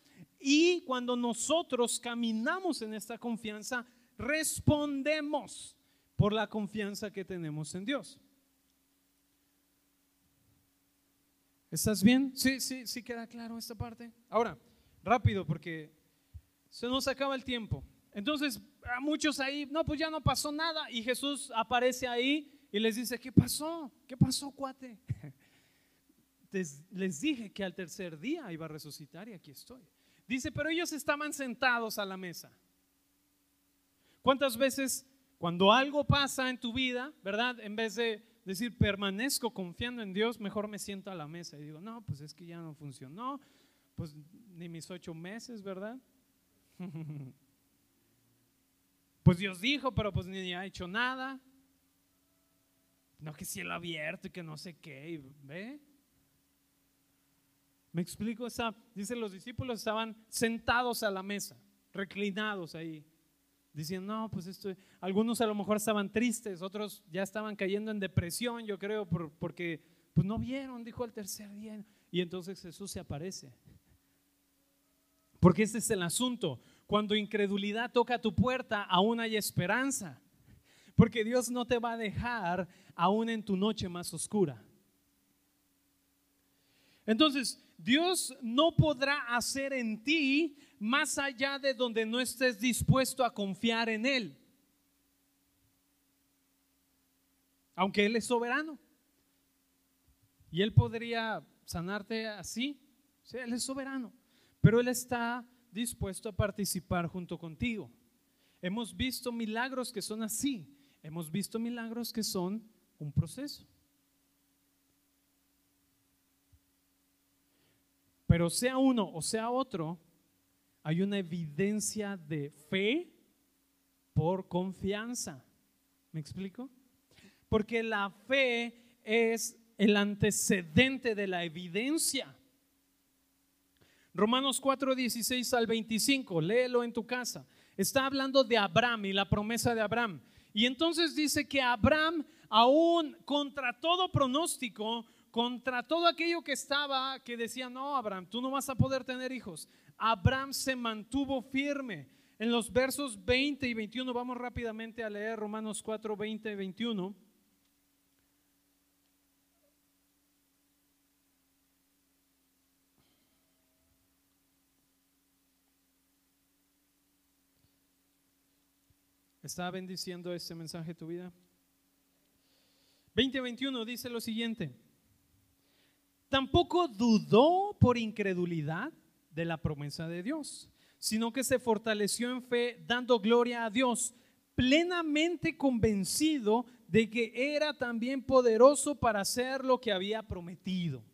y cuando nosotros caminamos en esta confianza, respondemos por la confianza que tenemos en Dios. ¿Estás bien? Sí, sí, sí queda claro esta parte. Ahora, rápido porque se nos acaba el tiempo. Entonces, a muchos ahí, no, pues ya no pasó nada. Y Jesús aparece ahí y les dice, ¿qué pasó? ¿Qué pasó, cuate? *laughs* Les, dije que al tercer día iba a resucitar y aquí estoy. Dice, pero ellos estaban sentados a la mesa. ¿Cuántas veces cuando algo pasa en tu vida, verdad? En vez de decir, permanezco confiando en Dios, mejor me siento a la mesa y digo, no, pues es que ya no funcionó, pues ni mis ocho meses, ¿verdad? *laughs* pues Dios dijo, pero pues ni ha hecho nada. No que cielo abierto y que no sé qué, ¿ve? ¿Me explico? Esa, dice los discípulos estaban sentados a la mesa, reclinados ahí. Diciendo, no, pues esto, algunos a lo mejor estaban tristes, otros ya estaban cayendo en depresión, yo creo, porque pues no vieron, dijo el tercer día. Y entonces Jesús se aparece. Porque este es el asunto. Cuando incredulidad toca tu puerta, aún hay esperanza. Porque Dios no te va a dejar aún en tu noche más oscura. Entonces, Dios no podrá hacer en ti más allá de donde no estés dispuesto a confiar en Él. Aunque Él es soberano. Y Él podría sanarte así. Sí, Él es soberano. Pero Él está dispuesto a participar junto contigo. Hemos visto milagros que son así. Hemos visto milagros que son un proceso. Pero sea uno o sea otro, hay una evidencia de fe por confianza. ¿Me explico? Porque la fe es el antecedente de la evidencia. Romanos 4, 16 al 25, léelo en tu casa. Está hablando de Abraham y la promesa de Abraham. Y entonces dice que Abraham, aún contra todo pronóstico, contra todo aquello que estaba, que decía, no, Abraham, tú no vas a poder tener hijos. Abraham se mantuvo firme. En los versos 20 y 21, vamos rápidamente a leer Romanos 4, 20 y 21. ¿Está bendiciendo este mensaje tu vida? 2021 dice lo siguiente. Tampoco dudó por incredulidad de la promesa de Dios, sino que se fortaleció en fe dando gloria a Dios, plenamente convencido de que era también poderoso para hacer lo que había prometido.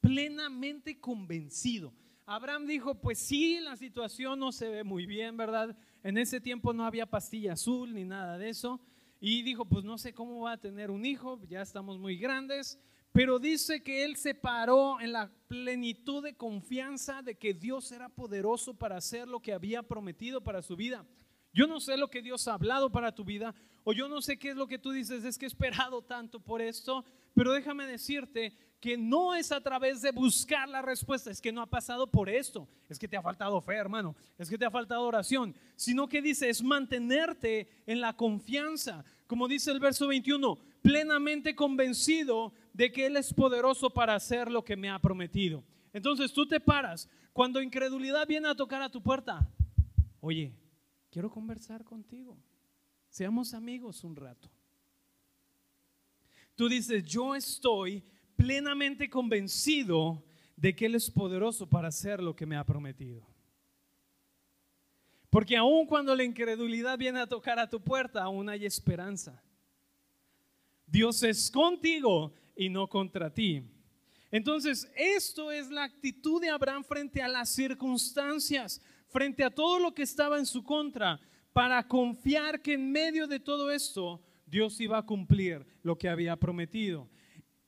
Plenamente convencido. Abraham dijo, pues sí, la situación no se ve muy bien, ¿verdad? En ese tiempo no había pastilla azul ni nada de eso. Y dijo, pues no sé cómo va a tener un hijo, ya estamos muy grandes. Pero dice que él se paró en la plenitud de confianza de que Dios era poderoso para hacer lo que había prometido para su vida. Yo no sé lo que Dios ha hablado para tu vida, o yo no sé qué es lo que tú dices, es que he esperado tanto por esto, pero déjame decirte que no es a través de buscar la respuesta, es que no ha pasado por esto, es que te ha faltado fe, hermano, es que te ha faltado oración, sino que dice, es mantenerte en la confianza, como dice el verso 21, plenamente convencido de que Él es poderoso para hacer lo que me ha prometido. Entonces tú te paras, cuando incredulidad viene a tocar a tu puerta, oye, quiero conversar contigo. Seamos amigos un rato. Tú dices, yo estoy plenamente convencido de que Él es poderoso para hacer lo que me ha prometido. Porque aun cuando la incredulidad viene a tocar a tu puerta, aún hay esperanza. Dios es contigo y no contra ti. Entonces, esto es la actitud de Abraham frente a las circunstancias frente a todo lo que estaba en su contra, para confiar que en medio de todo esto Dios iba a cumplir lo que había prometido.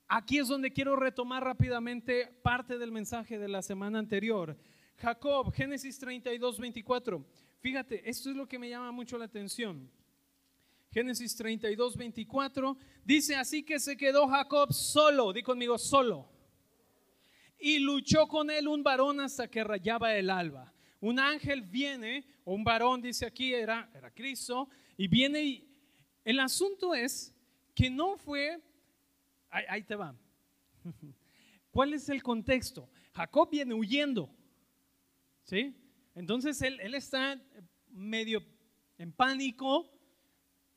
Aquí es donde quiero retomar rápidamente parte del mensaje de la semana anterior. Jacob, Génesis 32, 24. Fíjate, esto es lo que me llama mucho la atención. Génesis 32, 24 dice así que se quedó Jacob solo, di conmigo solo, y luchó con él un varón hasta que rayaba el alba un ángel viene, o un varón dice aquí, era, era Cristo, y viene y el asunto es que no fue, ahí, te va. *laughs* ¿Cuál es el contexto? Jacob viene huyendo, ¿sí? Entonces él, él está medio en pánico,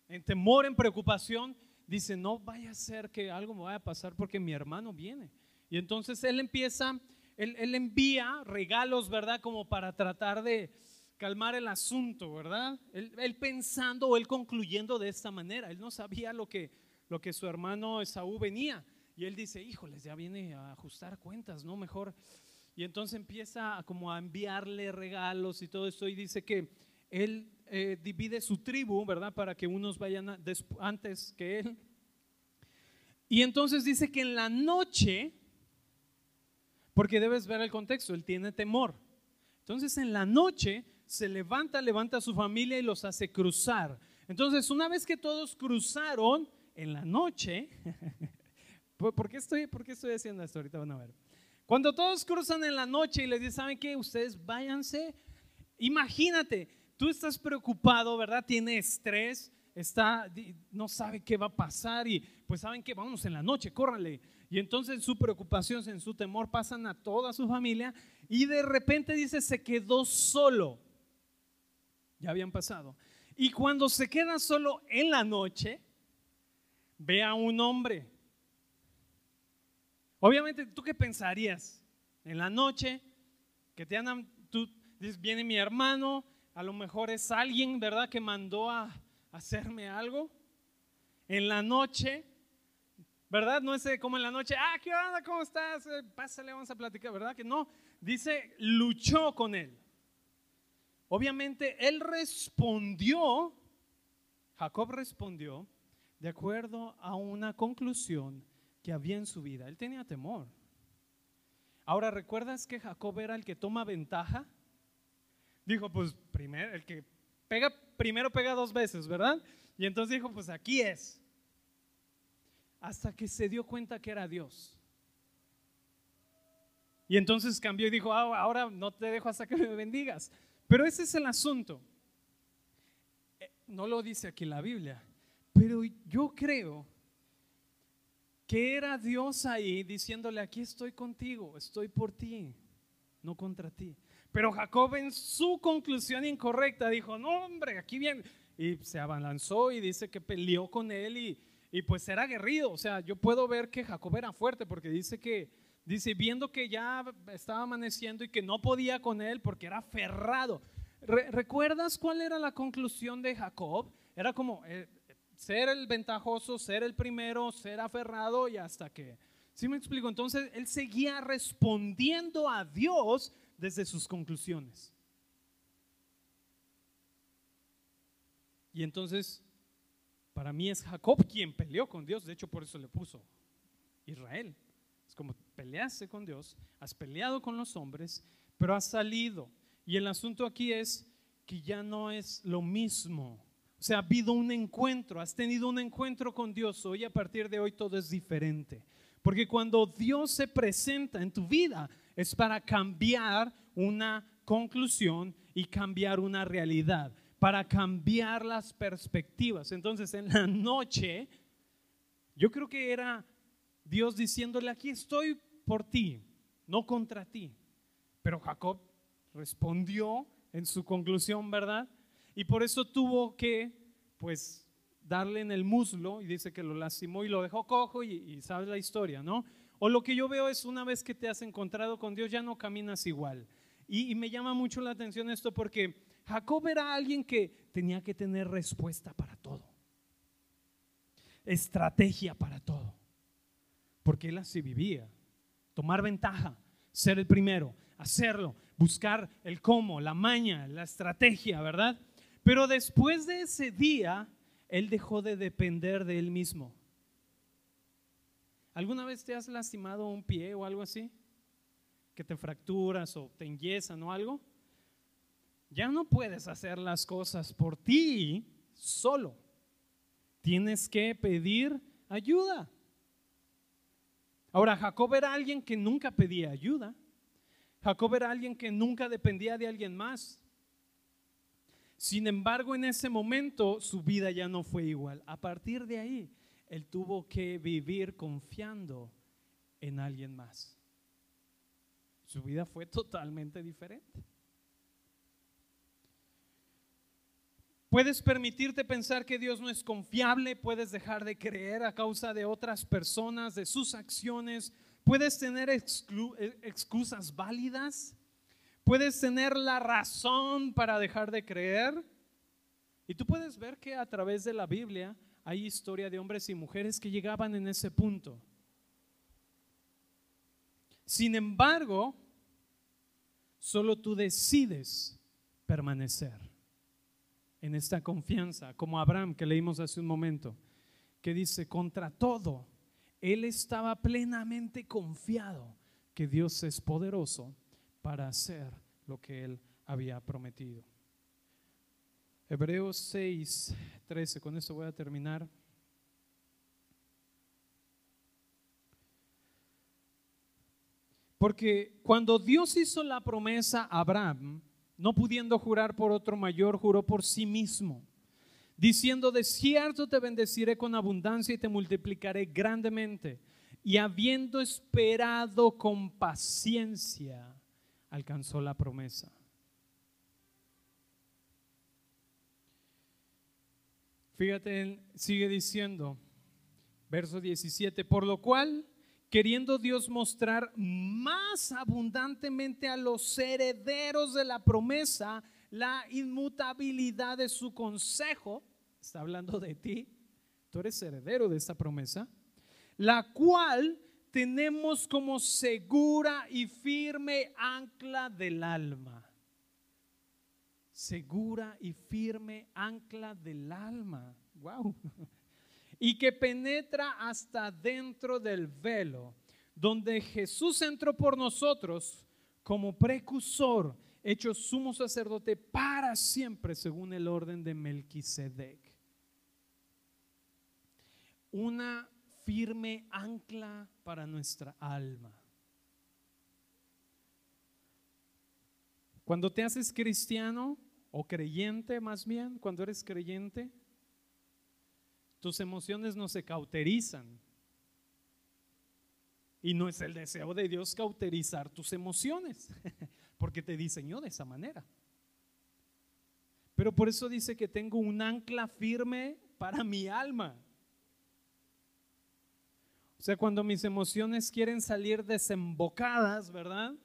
en temor, en preocupación. Dice, no vaya a ser que algo me vaya a pasar porque mi hermano viene. Y entonces él empieza él, envía regalos, ¿verdad? Como para tratar de calmar el asunto, ¿verdad? Él, pensando o él concluyendo de esta manera. Él no sabía lo que, lo que su hermano Esaú venía. Y él dice, híjoles, ya viene a ajustar cuentas, ¿no? Mejor. Y entonces empieza como a enviarle regalos y todo esto y dice que él eh, divide su tribu, ¿verdad? Para que unos vayan antes que él. Y entonces dice que en la noche porque debes ver el contexto, él tiene temor. Entonces en la noche se levanta, levanta a su familia y los hace cruzar. Entonces una vez que todos cruzaron en la noche, *laughs* ¿por qué estoy, por qué estoy haciendo esto? Ahorita van a ver. Cuando todos cruzan en la noche y les dicen, ¿saben qué? Ustedes váyanse. Imagínate, tú estás preocupado, ¿verdad? Tiene estrés, está, no sabe qué va a pasar y pues saben que vamos en la noche, córranle. Y entonces en su preocupación, en su temor, pasan a toda su familia y de repente dice, se quedó solo. Ya habían pasado. Y cuando se queda solo en la noche, ve a un hombre. Obviamente, ¿tú qué pensarías? En la noche, que te andan, tú dices, viene mi hermano, a lo mejor es alguien, ¿verdad?, que mandó a hacerme algo. En la noche, ¿verdad? No es eh, como en la noche, ah, ¿qué onda? ¿Cómo estás? Eh, pásale, vamos a platicar, ¿verdad? Que no, dice, luchó con él. Obviamente, él respondió, Jacob respondió de acuerdo a una conclusión que había en su vida. Él tenía temor. Ahora, ¿recuerdas que Jacob era el que toma ventaja? Dijo, pues primero, el que pega, primero pega dos veces, ¿verdad? Y entonces dijo, pues aquí es hasta que se dio cuenta que era Dios. Y entonces cambió y dijo, ah, ahora no te dejo hasta que me bendigas. Pero ese es el asunto. Eh, no lo dice aquí la Biblia, pero yo creo que era Dios ahí diciéndole, aquí estoy contigo, estoy por ti, no contra ti. Pero Jacob en su conclusión incorrecta dijo, no hombre, aquí viene. Y se abalanzó y dice que peleó con él y, y pues era aguerrido. O sea, yo puedo ver que Jacob era fuerte porque dice que, dice, viendo que ya estaba amaneciendo y que no podía con él porque era aferrado. ¿Recuerdas cuál era la conclusión de Jacob? Era como eh, ser el ventajoso, ser el primero, ser aferrado y hasta que... ¿Sí me explico? Entonces él seguía respondiendo a Dios desde sus conclusiones. Y entonces, para mí es Jacob quien peleó con Dios, de hecho por eso le puso Israel. Es como peleaste con Dios, has peleado con los hombres, pero has salido. Y el asunto aquí es que ya no es lo mismo. O sea, ha habido un encuentro, has tenido un encuentro con Dios. Hoy a partir de hoy todo es diferente. Porque cuando Dios se presenta en tu vida es para cambiar una conclusión y cambiar una realidad, para cambiar las perspectivas. Entonces en la noche, yo creo que era Dios diciéndole, aquí estoy por ti, no contra ti. Pero Jacob respondió en su conclusión, ¿verdad? Y por eso tuvo que, pues, darle en el muslo y dice que lo lastimó y lo dejó cojo y, y sabes la historia, ¿no? O lo que yo veo es una vez que te has encontrado con Dios ya no caminas igual. Y, me llama mucho la atención esto porque Jacob era alguien que tenía que tener respuesta para todo, estrategia para todo, porque él así vivía, tomar ventaja, ser el primero, hacerlo, buscar el cómo, la maña, la estrategia, ¿verdad? Pero después de ese día, él dejó de depender de él mismo. ¿Alguna vez te has lastimado un pie o algo así? Que te fracturas o te enyesan o algo. Ya no puedes hacer las cosas por ti solo. Tienes que pedir ayuda. Ahora, Jacob era alguien que nunca pedía ayuda. Jacob era alguien que nunca dependía de alguien más. Sin embargo, en ese momento su vida ya no fue igual. A partir de ahí, él tuvo que vivir confiando en alguien más. Su vida fue totalmente diferente. Puedes permitirte pensar que Dios no es confiable, puedes dejar de creer a causa de otras personas, de sus acciones, puedes tener excusas válidas Puedes tener la razón para dejar de creer. Y tú puedes ver que a través de la Biblia hay historia de hombres y mujeres que llegaban en ese punto. Sin embargo, solo tú decides permanecer en esta confianza, como Abraham que leímos hace un momento, que dice, contra todo, él estaba plenamente confiado que Dios es poderoso para hacer lo que él había prometido. Hebreos 6, 13, con eso voy a terminar. Porque cuando Dios hizo la promesa a Abraham, no pudiendo jurar por otro mayor, juró por sí mismo, diciendo, de cierto te bendeciré con abundancia y te multiplicaré grandemente. Y habiendo esperado con paciencia, alcanzó la promesa. Fíjate, sigue diciendo, verso 17, por lo cual, queriendo Dios mostrar más abundantemente a los herederos de la promesa la inmutabilidad de su consejo, está hablando de ti, tú eres heredero de esta promesa, la cual tenemos como segura y firme ancla del alma. Segura y firme ancla del alma. Wow. *laughs* Y que penetra hasta dentro del velo, donde Jesús entró por nosotros como precursor, hecho sumo sacerdote para siempre, según el orden de Melquisedec. Una firme ancla para nuestra alma. Cuando te haces cristiano o creyente más bien, cuando eres creyente, tus emociones no se cauterizan. Y no es el deseo de Dios cauterizar tus emociones, *laughs* porque te diseñó de esa manera. Pero por eso dice que tengo un ancla firme para mi alma. O sea, cuando mis emociones quieren salir desembocadas, ¿verdad?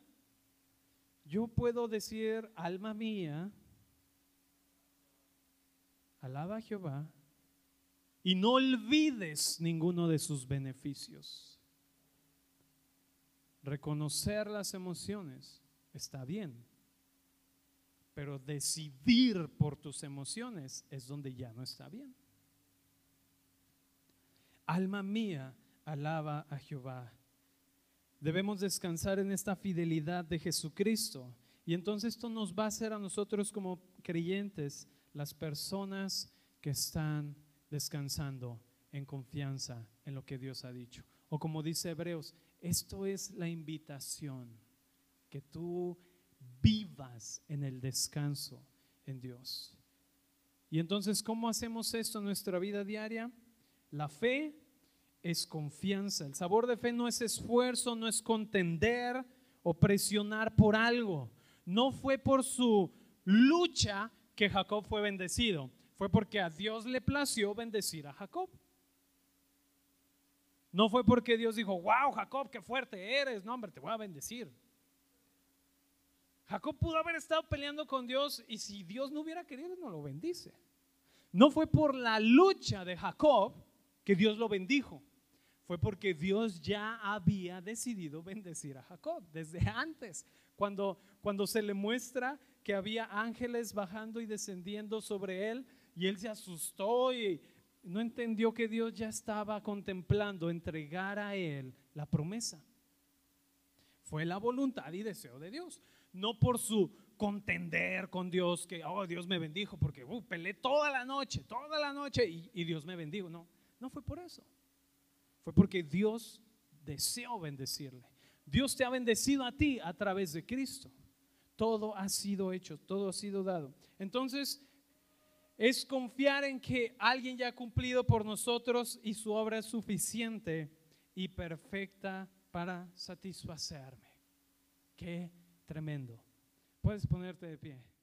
Yo puedo decir, alma mía, alaba a Jehová y no olvides ninguno de sus beneficios. Reconocer las emociones está bien. Pero decidir por tus emociones es donde ya no está bien. Alma mía, alaba a Jehová. Debemos descansar en esta fidelidad de Jesucristo. Y entonces esto nos va a hacer a nosotros como creyentes las personas que están descansando en confianza en lo que Dios ha dicho. O como dice Hebreos, esto es la invitación, que tú vivas en el descanso en Dios. Y entonces, ¿cómo hacemos esto en nuestra vida diaria? La fe es confianza. El sabor de fe no es esfuerzo, no es contender o presionar por algo. No fue por su lucha que Jacob fue bendecido, fue porque a Dios le plació bendecir a Jacob. No fue porque Dios dijo, wow, Jacob, qué fuerte eres, no, hombre, te voy a bendecir. Jacob pudo haber estado peleando con Dios y si Dios no hubiera querido, no lo bendice. No fue por la lucha de Jacob que Dios lo bendijo. Fue porque Dios ya había decidido bendecir a Jacob desde antes, cuando, cuando se le muestra que había ángeles bajando y descendiendo sobre él y él se asustó y, no entendió que Dios ya estaba contemplando entregar a él la promesa. Fue la voluntad y deseo de Dios, no por su contender con Dios, que, oh, Dios me bendijo, porque uh, peleé toda la noche, toda la noche y, y Dios me bendijo. No, no fue por eso. Fue porque Dios deseó bendecirle. Dios te ha bendecido a ti a través de Cristo. Todo ha sido hecho, todo ha sido dado. Entonces, es confiar en que alguien ya ha cumplido por nosotros y su obra es suficiente y perfecta para satisfacerme. Qué tremendo. Puedes ponerte de pie.